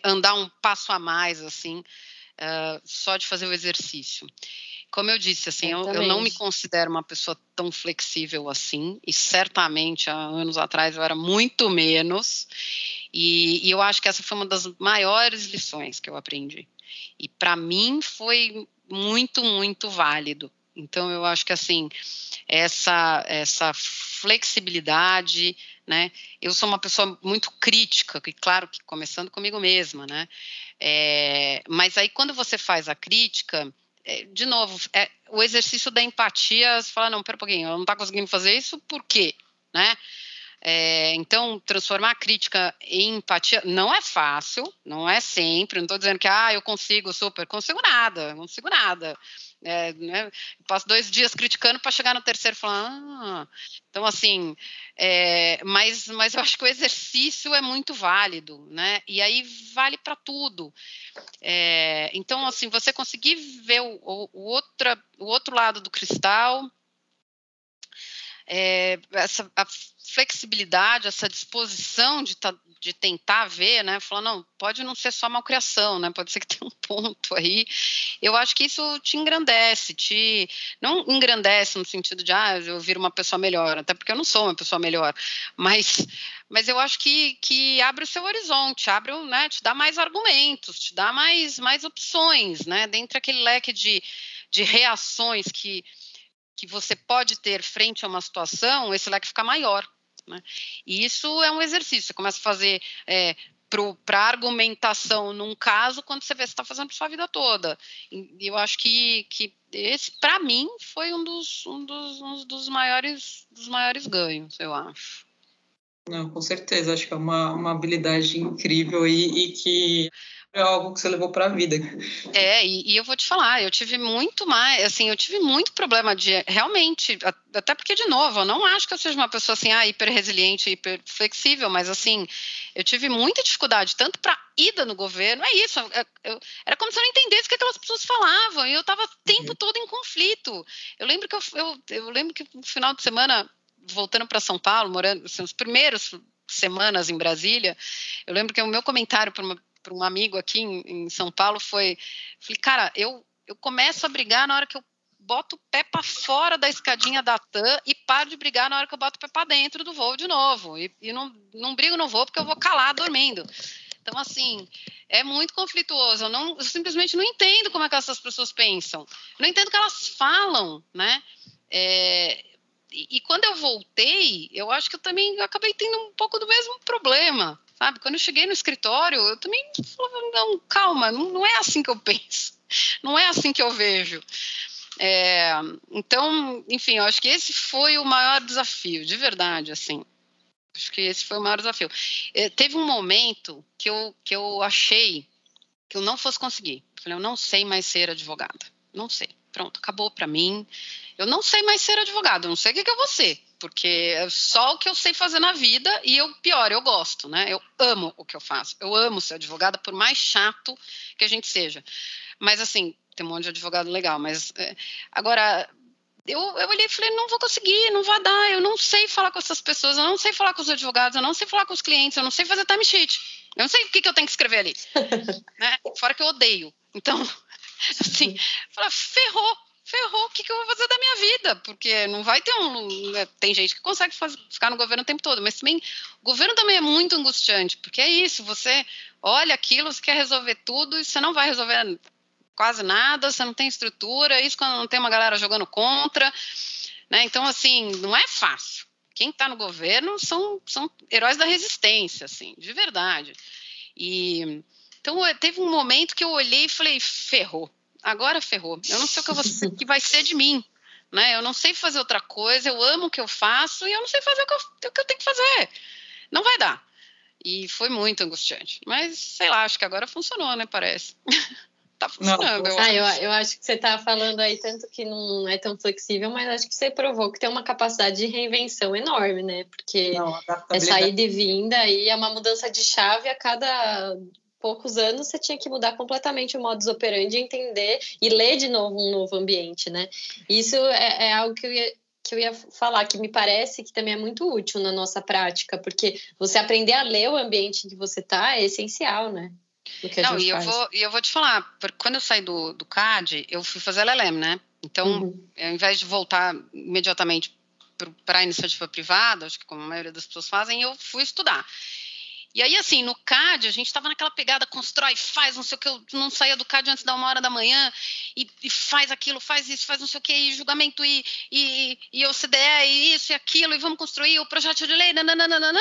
S4: andar um passo a mais, assim, uh, só de fazer o exercício. Como eu disse, assim, eu, eu, não me considero uma pessoa tão flexível assim, e certamente há anos atrás eu era muito menos, e, e eu acho que essa foi uma das maiores lições que eu aprendi. E para mim foi muito, muito válido. Então eu acho que assim, essa essa flexibilidade, né? Eu sou uma pessoa muito crítica, e claro que começando comigo mesma, né? É, mas aí quando você faz a crítica, de novo, é, o exercício da empatia, você fala, não, pera um pouquinho, eu não está conseguindo fazer isso, por quê? Né? É, então, transformar a crítica em empatia não é fácil, não é sempre. Não estou dizendo que ah, eu consigo super, consigo nada, consigo nada. É, né, passo dois dias criticando para chegar no terceiro e falar, ah. então assim, é, mas, mas eu acho que o exercício é muito válido, né? E aí vale para tudo. É, então, assim, você conseguir ver o, o, outra, o outro lado do cristal, é, essa a flexibilidade, essa disposição de, tá, de tentar ver, né? Falar, não, pode não ser só malcriação, né? Pode ser que tenha um ponto aí. Eu acho que isso te engrandece, te não engrandece no sentido de ah, eu viro uma pessoa melhor, até porque eu não sou uma pessoa melhor, mas mas eu acho que, que abre o seu horizonte, abre, né, te dá mais argumentos, te dá mais, mais opções, né, dentre aquele leque de, de reações que, que você pode ter frente a uma situação, esse leque fica maior. Né? E isso é um exercício, você começa a fazer é, para argumentação num caso quando você vê que está fazendo para sua vida toda. E eu acho que, que esse, para mim, foi um dos, um dos, um dos, maiores, dos maiores ganhos, eu acho.
S2: Não, com certeza, acho que é uma, uma habilidade incrível e, e que é algo que você levou para a vida.
S4: É, e, e, eu vou te falar, eu tive muito mais, assim, eu tive muito problema de, realmente, até porque, de novo, eu não acho que eu seja uma pessoa, assim, ah, hiper resiliente, hiper flexível, mas, assim, eu tive muita dificuldade, tanto para ida no governo, é isso, eu, eu, era como se eu não entendesse o que aquelas pessoas falavam, e eu estava o tempo uhum. todo em conflito. Eu lembro que eu, eu, eu lembro que no final de semana, voltando para São Paulo, morando, assim, os primeiros semanas em Brasília, eu lembro que o meu comentário para uma para um amigo aqui em, em, São Paulo foi, falei, cara, eu, eu começo a brigar na hora que eu boto o pé para fora da escadinha da TAM e paro de brigar na hora que eu boto o pé para dentro do voo de novo. E, e, não, não brigo no voo porque eu vou calar dormindo. Então, assim, é muito conflituoso. Eu, não, eu simplesmente não entendo como é que essas pessoas pensam. não entendo o que elas falam, né? É, e, e, quando eu voltei, eu acho que eu também acabei tendo um pouco do mesmo problema sabe? Quando eu cheguei no escritório, eu também falava, não, calma, não, não é assim que eu penso, não é assim que eu vejo. É, então, enfim, eu acho que esse foi o maior desafio, de verdade, assim. Acho que esse foi o maior desafio. É, teve um momento que eu, que eu achei que eu não fosse conseguir. falei, eu não sei mais ser advogada. Não sei. Pronto, acabou para mim. Eu não sei mais ser advogado, eu não sei o que, que eu vou ser porque é só o que eu sei fazer na vida e eu, pior, eu gosto, né? Eu amo o que eu faço. Eu amo ser advogada, por mais chato que a gente seja. Mas, assim, tem um monte de advogado legal, mas. É, agora, eu, eu olhei e falei, não vou conseguir, não vai dar, eu não sei falar com essas pessoas, eu não sei falar com os advogados, eu não sei falar com os clientes, eu não sei fazer timesheet. Eu não sei o que, que eu tenho que escrever ali. né? Fora que eu odeio. Então, assim, fala, ferrou ferrou, o que, que eu vou fazer da minha vida? Porque não vai ter um. Né, tem gente que consegue fazer, ficar no governo o tempo todo, mas também o governo também é muito angustiante, porque é isso, você olha aquilo, você quer resolver tudo e você não vai resolver quase nada, você não tem estrutura, isso quando não tem uma galera jogando contra. Né? Então, assim, não é fácil. Quem está no governo são, são heróis da resistência, assim, de verdade. E então teve um momento que eu olhei e falei, ferrou agora ferrou. Eu não sei o que, vou, que vai ser de mim. Né? Eu não sei fazer outra coisa, eu amo o que eu faço e eu não sei fazer o que eu, o que eu tenho que fazer. Não vai dar. E foi muito angustiante. Mas, sei lá, acho que agora funcionou, né? Parece. tá funcionando.
S3: Não, eu, ah, eu, eu, acho que você tá falando aí tanto que não é tão flexível, mas acho que você provou que tem uma capacidade de reinvenção enorme, né? Porque não, é sair de vinda e é uma mudança de chave a cada poucos anos, você tinha que mudar completamente o modus operandi, entender e ler de novo um novo ambiente, né? Isso é, é algo que eu ia, que eu ia falar, que me parece que também é muito útil na nossa prática, porque você aprender a ler o ambiente em que você está é essencial, né?
S4: Não, e eu, vou, e eu vou te falar, quando eu saí do, do CAD, eu fui fazer LLM, né? Então, uhum. ao invés de voltar imediatamente para a iniciativa privada, acho que como a maioria das pessoas fazem, eu fui estudar. E aí, assim, no CAD, a gente estava naquela pegada, constrói, faz, não sei o que, eu não saía do CAD antes da uma hora da manhã, e, e faz aquilo, faz isso, faz não sei o que, e julgamento, e, e, e OCDE, e isso e aquilo, e vamos construir o projeto de lei, nananana.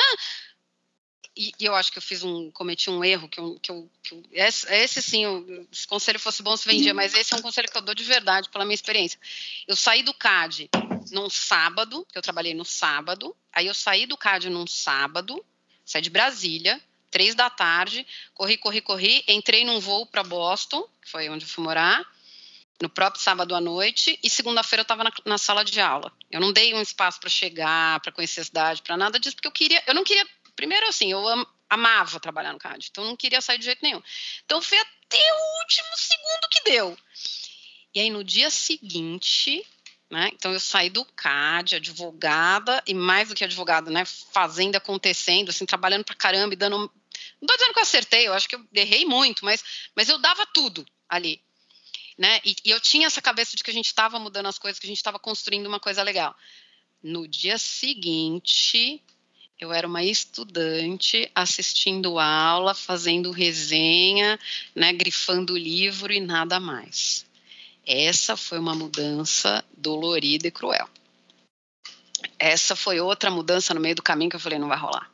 S4: E, e eu acho que eu fiz um, cometi um erro, que eu, que eu, que eu esse, esse, sim, eu, se o conselho fosse bom, se vendia, mas esse é um conselho que eu dou de verdade, pela minha experiência. Eu saí do CAD num sábado, eu trabalhei no sábado, aí eu saí do CAD num sábado, saí de Brasília, três da tarde, corri, corri, corri, entrei num voo para Boston, que foi onde eu fui morar, no próprio sábado à noite, e segunda-feira eu estava na, na, sala de aula. Eu não dei um espaço para chegar, para conhecer a cidade, para nada disso, porque eu queria, eu não queria, primeiro assim, eu am, amava trabalhar no CAD, então eu não queria sair de jeito nenhum. Então foi até o último segundo que deu. E aí no dia seguinte, né? Então eu saí do CAD, advogada, e mais do que advogada, né? Fazendo, acontecendo, assim, trabalhando pra caramba e dando. Não tô dizendo que eu acertei, eu acho que eu errei muito, mas, mas eu dava tudo ali. Né? E, e eu tinha essa cabeça de que a gente estava mudando as coisas, que a gente estava construindo uma coisa legal. No dia seguinte, eu era uma estudante assistindo aula, fazendo resenha, né, grifando o livro e nada mais. Essa foi uma mudança dolorida e cruel. Essa foi outra mudança no meio do caminho que eu falei: não vai rolar.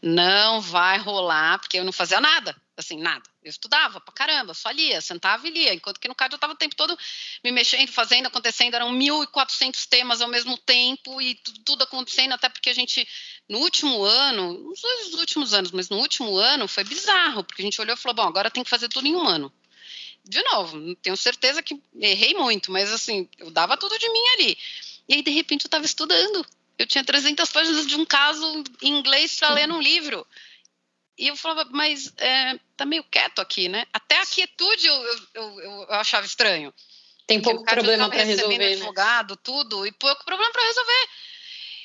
S4: Não vai rolar, porque eu não fazia nada, assim, nada. Eu estudava pra caramba, só lia, sentava e lia, enquanto que no CAD eu estava o tempo todo me mexendo, fazendo, acontecendo, eram 1.400 temas ao mesmo tempo e tudo acontecendo, até porque a gente, no último ano, nos últimos anos, mas no último ano foi bizarro, porque a gente olhou e falou, bom, agora tem que fazer tudo em um ano de novo, tenho certeza que errei muito, mas assim, eu dava tudo de mim ali. E aí, de repente, eu estava estudando. Eu tinha 300 páginas de um caso em inglês para ler num livro. E eu falava, mas é, tá meio quieto aqui, né? Até a quietude eu, eu, eu, eu achava estranho.
S3: Tem pouco problema para resolver. Né?
S4: advogado, tudo, e pouco problema para resolver.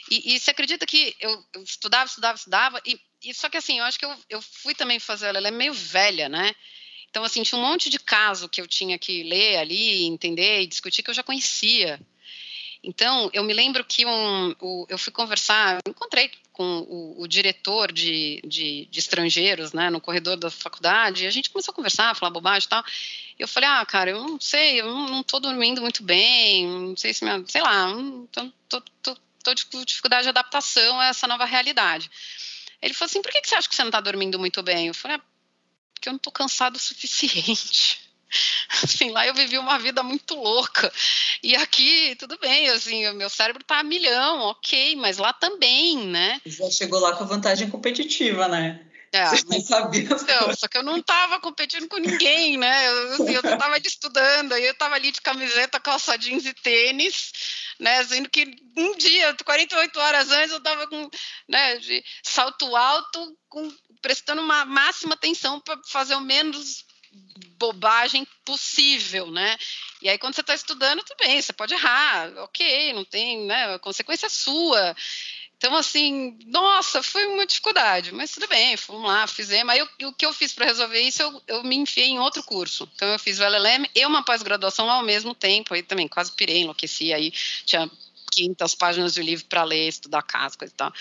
S4: E, e você acredita que eu, eu, estudava, estudava, estudava, e, e, só que assim, eu acho que eu, eu fui também fazer ela, ela é meio velha, né? Então, assim, tinha um monte de caso que eu tinha que ler ali, entender e discutir que eu já conhecia. Então, eu me lembro que um, eu fui conversar, encontrei com o, o diretor de, de, de, estrangeiros, né, no corredor da faculdade, e a gente começou a conversar, falar bobagem e tal. E eu falei, ah, cara, eu não sei, eu não, estou dormindo muito bem, não sei se, minha, sei lá, tô, tô, tô, tô com dificuldade de adaptação a essa nova realidade. Ele falou assim, por que, que você acha que você não está dormindo muito bem? Eu falei, ah, porque eu não estou cansado o suficiente. Assim, lá eu vivi uma vida muito louca. E aqui, tudo bem, assim, o meu cérebro está a milhão, ok, mas lá também, né?
S2: Já chegou lá com a vantagem competitiva, né?
S4: É, Você mas, sabia. Então, só que eu não estava competindo com ninguém, né? Eu, assim, eu estava estudando, aí eu estava ali de camiseta, calça jeans e tênis, né? Sendo que um dia, 48 horas antes, eu estava com né, de salto alto, com prestando uma máxima atenção para fazer o menos bobagem possível, né? E aí, quando você está estudando, tudo bem, você pode errar, ok, não tem, né? Consequência sua. Então, assim, nossa, foi uma dificuldade, mas tudo bem, fomos lá, fizemos. Aí, o que eu fiz para resolver isso, eu, eu, me enfiei em outro curso. Então, eu fiz o LLM e uma pós-graduação ao mesmo tempo, aí também quase pirei, enlouqueci, aí tinha 500 páginas de livro para ler, estudar casa, coisa e tal.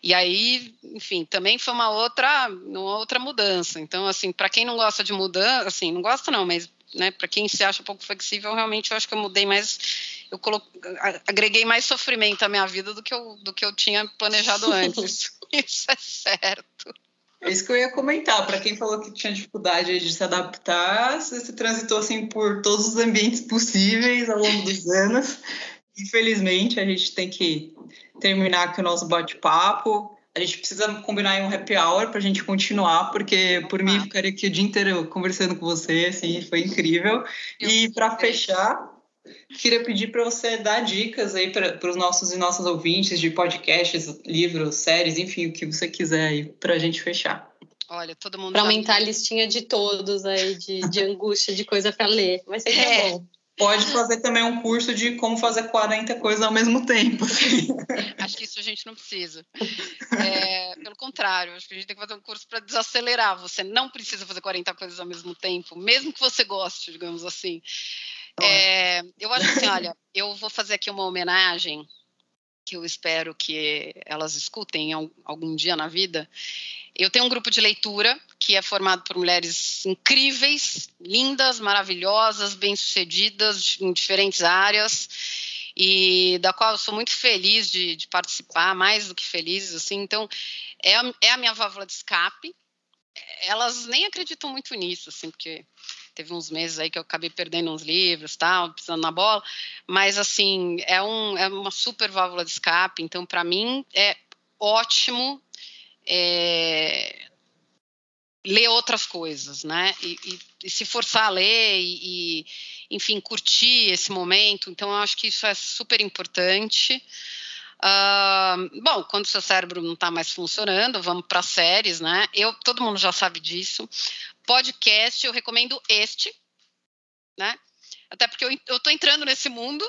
S4: E aí, enfim, também foi uma outra, uma outra mudança. Então, assim, para quem não gosta de mudança, assim, não gosta não, mas né, para quem se acha pouco flexível, realmente eu acho que eu mudei mais, eu colo... agreguei mais sofrimento à minha vida do que eu, do que eu tinha planejado antes. Isso é certo.
S2: É isso que eu ia comentar. Para quem falou que tinha dificuldade de se adaptar, você se transitou assim por todos os ambientes possíveis ao longo dos anos. Infelizmente, a gente tem que terminar aqui o nosso bate-papo. A gente precisa combinar um happy hour para a gente continuar, porque por mim ficaria aqui o dia inteiro conversando com você, assim, foi incrível. E para fechar, queria pedir para você dar dicas aí para os nossos e nossas ouvintes de podcasts, livros, séries, enfim, o que você quiser aí para a gente fechar.
S4: Olha, todo mundo.
S3: Para aumentar a listinha de todos aí, de, de angústia, de coisa para ler. Vai ser é. bom.
S2: Pode fazer também um curso de como fazer 40 coisas ao mesmo tempo.
S4: Acho que isso a gente não precisa. É, pelo contrário, acho que a gente tem que fazer um curso para desacelerar. Você não precisa fazer 40 coisas ao mesmo tempo, mesmo que você goste, digamos assim. É, eu acho assim, olha, eu vou fazer aqui uma homenagem que eu espero que elas escutem algum dia na vida. Eu tenho um grupo de leitura que é formado por mulheres incríveis, lindas, maravilhosas, bem-sucedidas em diferentes áreas e da qual eu sou muito feliz de, de participar, mais do que feliz, assim. Então, é é a minha válvula de escape. Elas nem acreditam muito nisso, assim, porque teve uns meses aí que eu acabei perdendo uns livros, tal, pisando na bola, mas assim, é, um, é uma super válvula de escape, então para mim é ótimo é, ler outras coisas, né, e, e, e se forçar a ler e, e, enfim, curtir esse momento, então eu acho que isso é super importante, Uh, bom, quando o seu cérebro não está mais funcionando, vamos para séries, né? Eu, todo mundo já sabe disso podcast, eu recomendo este, né? Até porque eu, estou entrando nesse mundo.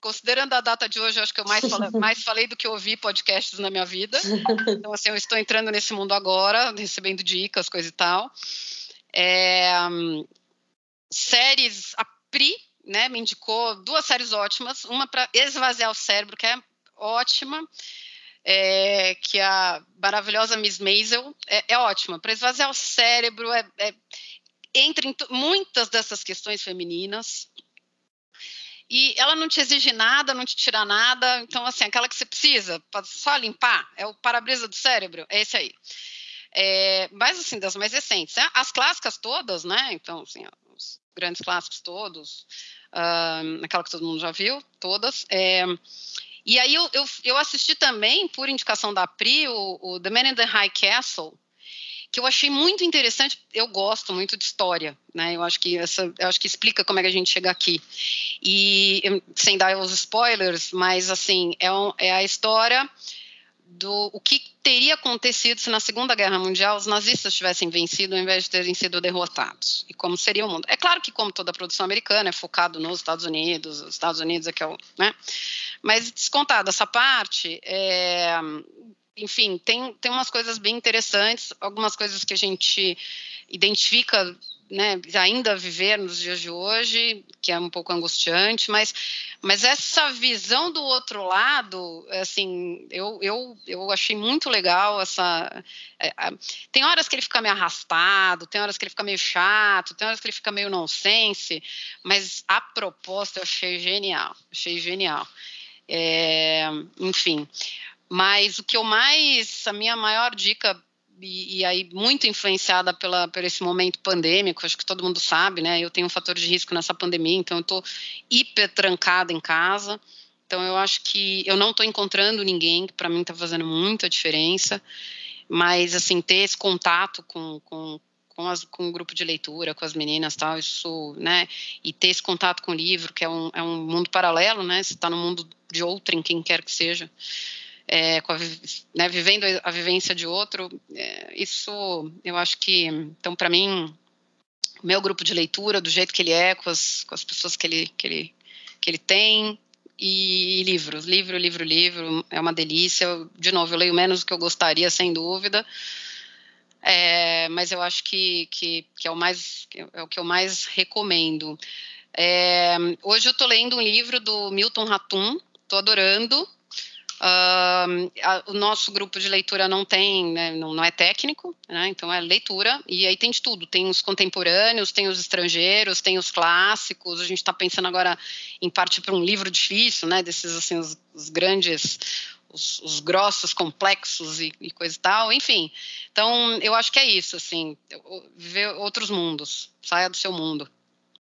S4: Considerando a data de hoje, eu acho que eu mais, falei, mais falei do que ouvi podcasts na minha vida. Então, assim, eu estou entrando nesse mundo agora, recebendo dicas, coisa e tal. É, séries, a Pri, né, me indicou duas séries ótimas. Uma para esvaziar o cérebro, que é ótima é, que a maravilhosa Miss Maisel é, é ótima. Para esvaziar o cérebro, é, é, entra em muitas dessas questões femininas. E ela não te exige nada, não te tira nada. Então, assim, aquela que você precisa, só limpar, é o para-brisa do cérebro, é esse aí. É, mas, assim, das mais recentes. Né? As clássicas todas, né? Então, assim, os grandes clássicos todos, uh, aquela que todo mundo já viu, todas. É, e aí eu, eu, eu assisti também, por indicação da Pri, o, o The Man in the High Castle, que eu achei muito interessante. Eu gosto muito de história, né? Eu acho que essa, eu acho que explica como é que a gente chega aqui. E sem dar os spoilers, mas assim é, um, é a história do o que teria acontecido se na Segunda Guerra Mundial os nazistas tivessem vencido ao invés de terem sido derrotados e como seria o mundo. É claro que como toda produção americana é focado nos Estados Unidos, os Estados Unidos é que é o, né? Mas descontado essa parte, é, enfim, tem, tem umas coisas bem interessantes, algumas coisas que a gente identifica né, ainda viver nos dias de hoje, que é um pouco angustiante, mas, mas essa visão do outro lado, assim, eu, eu, eu achei muito legal essa. É, tem horas que ele fica meio arrastado, tem horas que ele fica meio chato, tem horas que ele fica meio nonsense, mas a proposta eu achei genial, achei genial. É, enfim. Mas o que eu mais, a minha maior dica e, e, aí muito influenciada pela, por esse momento pandêmico, acho que todo mundo sabe, né? Eu tenho um fator de risco nessa pandemia, então eu estou hiper trancada em casa. Então eu acho que eu não estou encontrando ninguém, que para mim está fazendo muita diferença. Mas assim ter esse contato com, com, com, as, com o grupo de leitura, com as meninas, tal, isso, né? E ter esse contato com o livro, que é um, é um mundo paralelo, né? Você está no mundo de outrem, quem quer que seja é, a, né, vivendo a vivência de outro, é, isso eu acho que, então, para mim, meu grupo de leitura, do jeito que ele é, com as, com as pessoas que ele, que, ele, que ele tem, e livros, livro, livro, livro, é uma delícia. Eu, de novo, eu leio menos do que eu gostaria, sem dúvida. É, mas eu acho que, que, que, é, o mais, é o que eu mais recomendo. É, hoje eu estou lendo um livro do Milton Ratum, estou adorando, Uh, a, o nosso grupo de leitura não tem, né, não, não, é técnico, né, então é leitura, e aí tem de tudo, tem os contemporâneos, tem os estrangeiros, tem os clássicos, a gente está pensando agora em partir para um livro difícil, né, desses assim, os, os grandes, os, os, grossos, complexos e, e coisa e tal, enfim, então eu acho que é isso, assim, viver outros mundos, saia do seu mundo.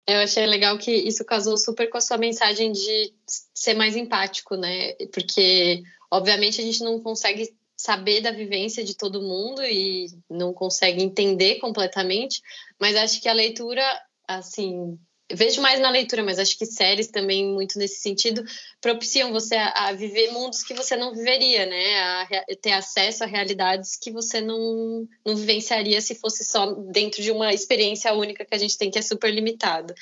S3: Eu achei legal que isso casou super com a sua mensagem de ser mais empático, né? Porque, obviamente, a gente não consegue saber da vivência de todo mundo e não consegue entender completamente, mas acho que a leitura, assim, vejo mais na leitura, mas acho que séries também, muito nesse sentido, propiciam você a, a viver mundos que você não viveria, né? A, a, ter acesso a realidades que você não, não vivenciaria se fosse só dentro de uma experiência única que a gente tem, que é super limitada.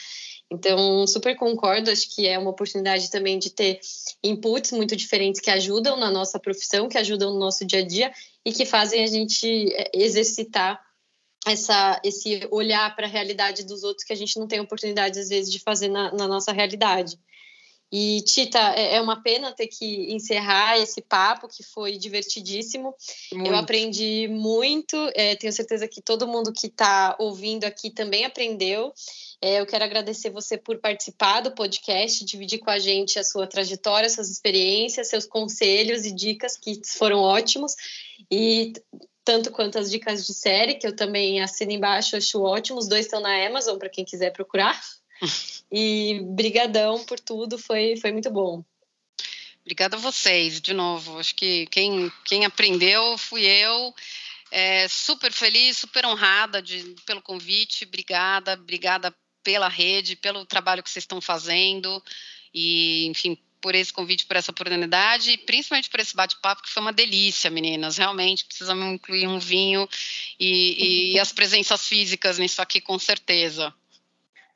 S3: Então, super concordo, acho que é uma oportunidade também de ter inputs muito diferentes que ajudam na nossa profissão, que ajudam no nosso dia a dia e que fazem a gente é, exercitar essa, esse olhar para a realidade dos outros que a gente não tem oportunidade, às vezes, de fazer na, na nossa realidade. E, Tita, é, é uma pena ter que encerrar esse papo, que foi divertidíssimo. Muito. Eu aprendi muito, é, tenho certeza que todo mundo que está ouvindo aqui também aprendeu. É, eu quero agradecer você por participar do podcast, dividir com a gente a sua trajetória, suas experiências, seus conselhos e dicas que foram ótimos. E tanto quanto as dicas de série, que eu também assino embaixo, acho ótimo. Os dois estão na Amazon, para quem quiser procurar. e brigadão por tudo, foi, foi muito bom.
S4: Obrigada a vocês, de novo. Acho que quem, quem aprendeu fui eu. É, super feliz, super honrada de, pelo convite. Obrigada, obrigada pela rede, pelo trabalho que vocês estão fazendo. E, enfim, por esse convite, por essa oportunidade e principalmente por esse bate-papo, que foi uma delícia, meninas. Realmente precisamos incluir um vinho e, e as presenças físicas nisso aqui, com certeza.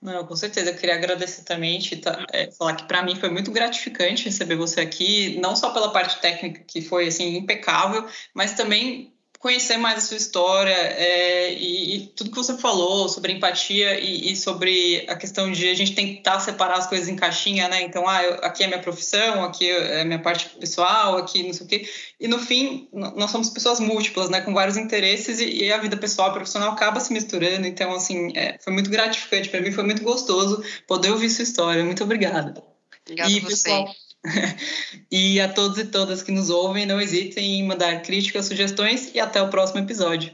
S2: Não, com certeza. Eu queria agradecer também, Tita, é, falar que para mim foi muito gratificante receber você aqui, não só pela parte técnica, que foi assim impecável, mas também conhecer mais a sua história é, e, e, tudo que você falou sobre empatia e, e, sobre a questão de a gente tentar separar as coisas em caixinha, né? Então, ah, eu, aqui é minha profissão, aqui é minha parte pessoal, aqui não sei o quê. E no fim, nós somos pessoas múltiplas, né? Com vários interesses e, e a vida pessoal e profissional acaba se misturando. Então, assim, é, foi muito gratificante para mim, foi muito gostoso poder ouvir sua história. Muito obrigada.
S4: Obrigada e, pessoal,
S2: e a todos e todas que nos ouvem, não hesitem em mandar críticas, sugestões e até o próximo episódio.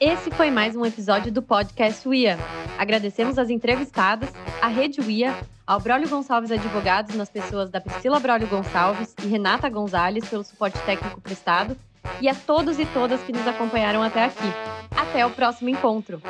S1: Esse foi mais um episódio do podcast UIA. Agradecemos as entrevistadas, a Rede UIA, ao Braulio Gonçalves Advogados nas pessoas da Priscila Braulio Gonçalves e Renata Gonzalez pelo suporte técnico prestado e a todos e todas que nos acompanharam até aqui. Até o próximo encontro!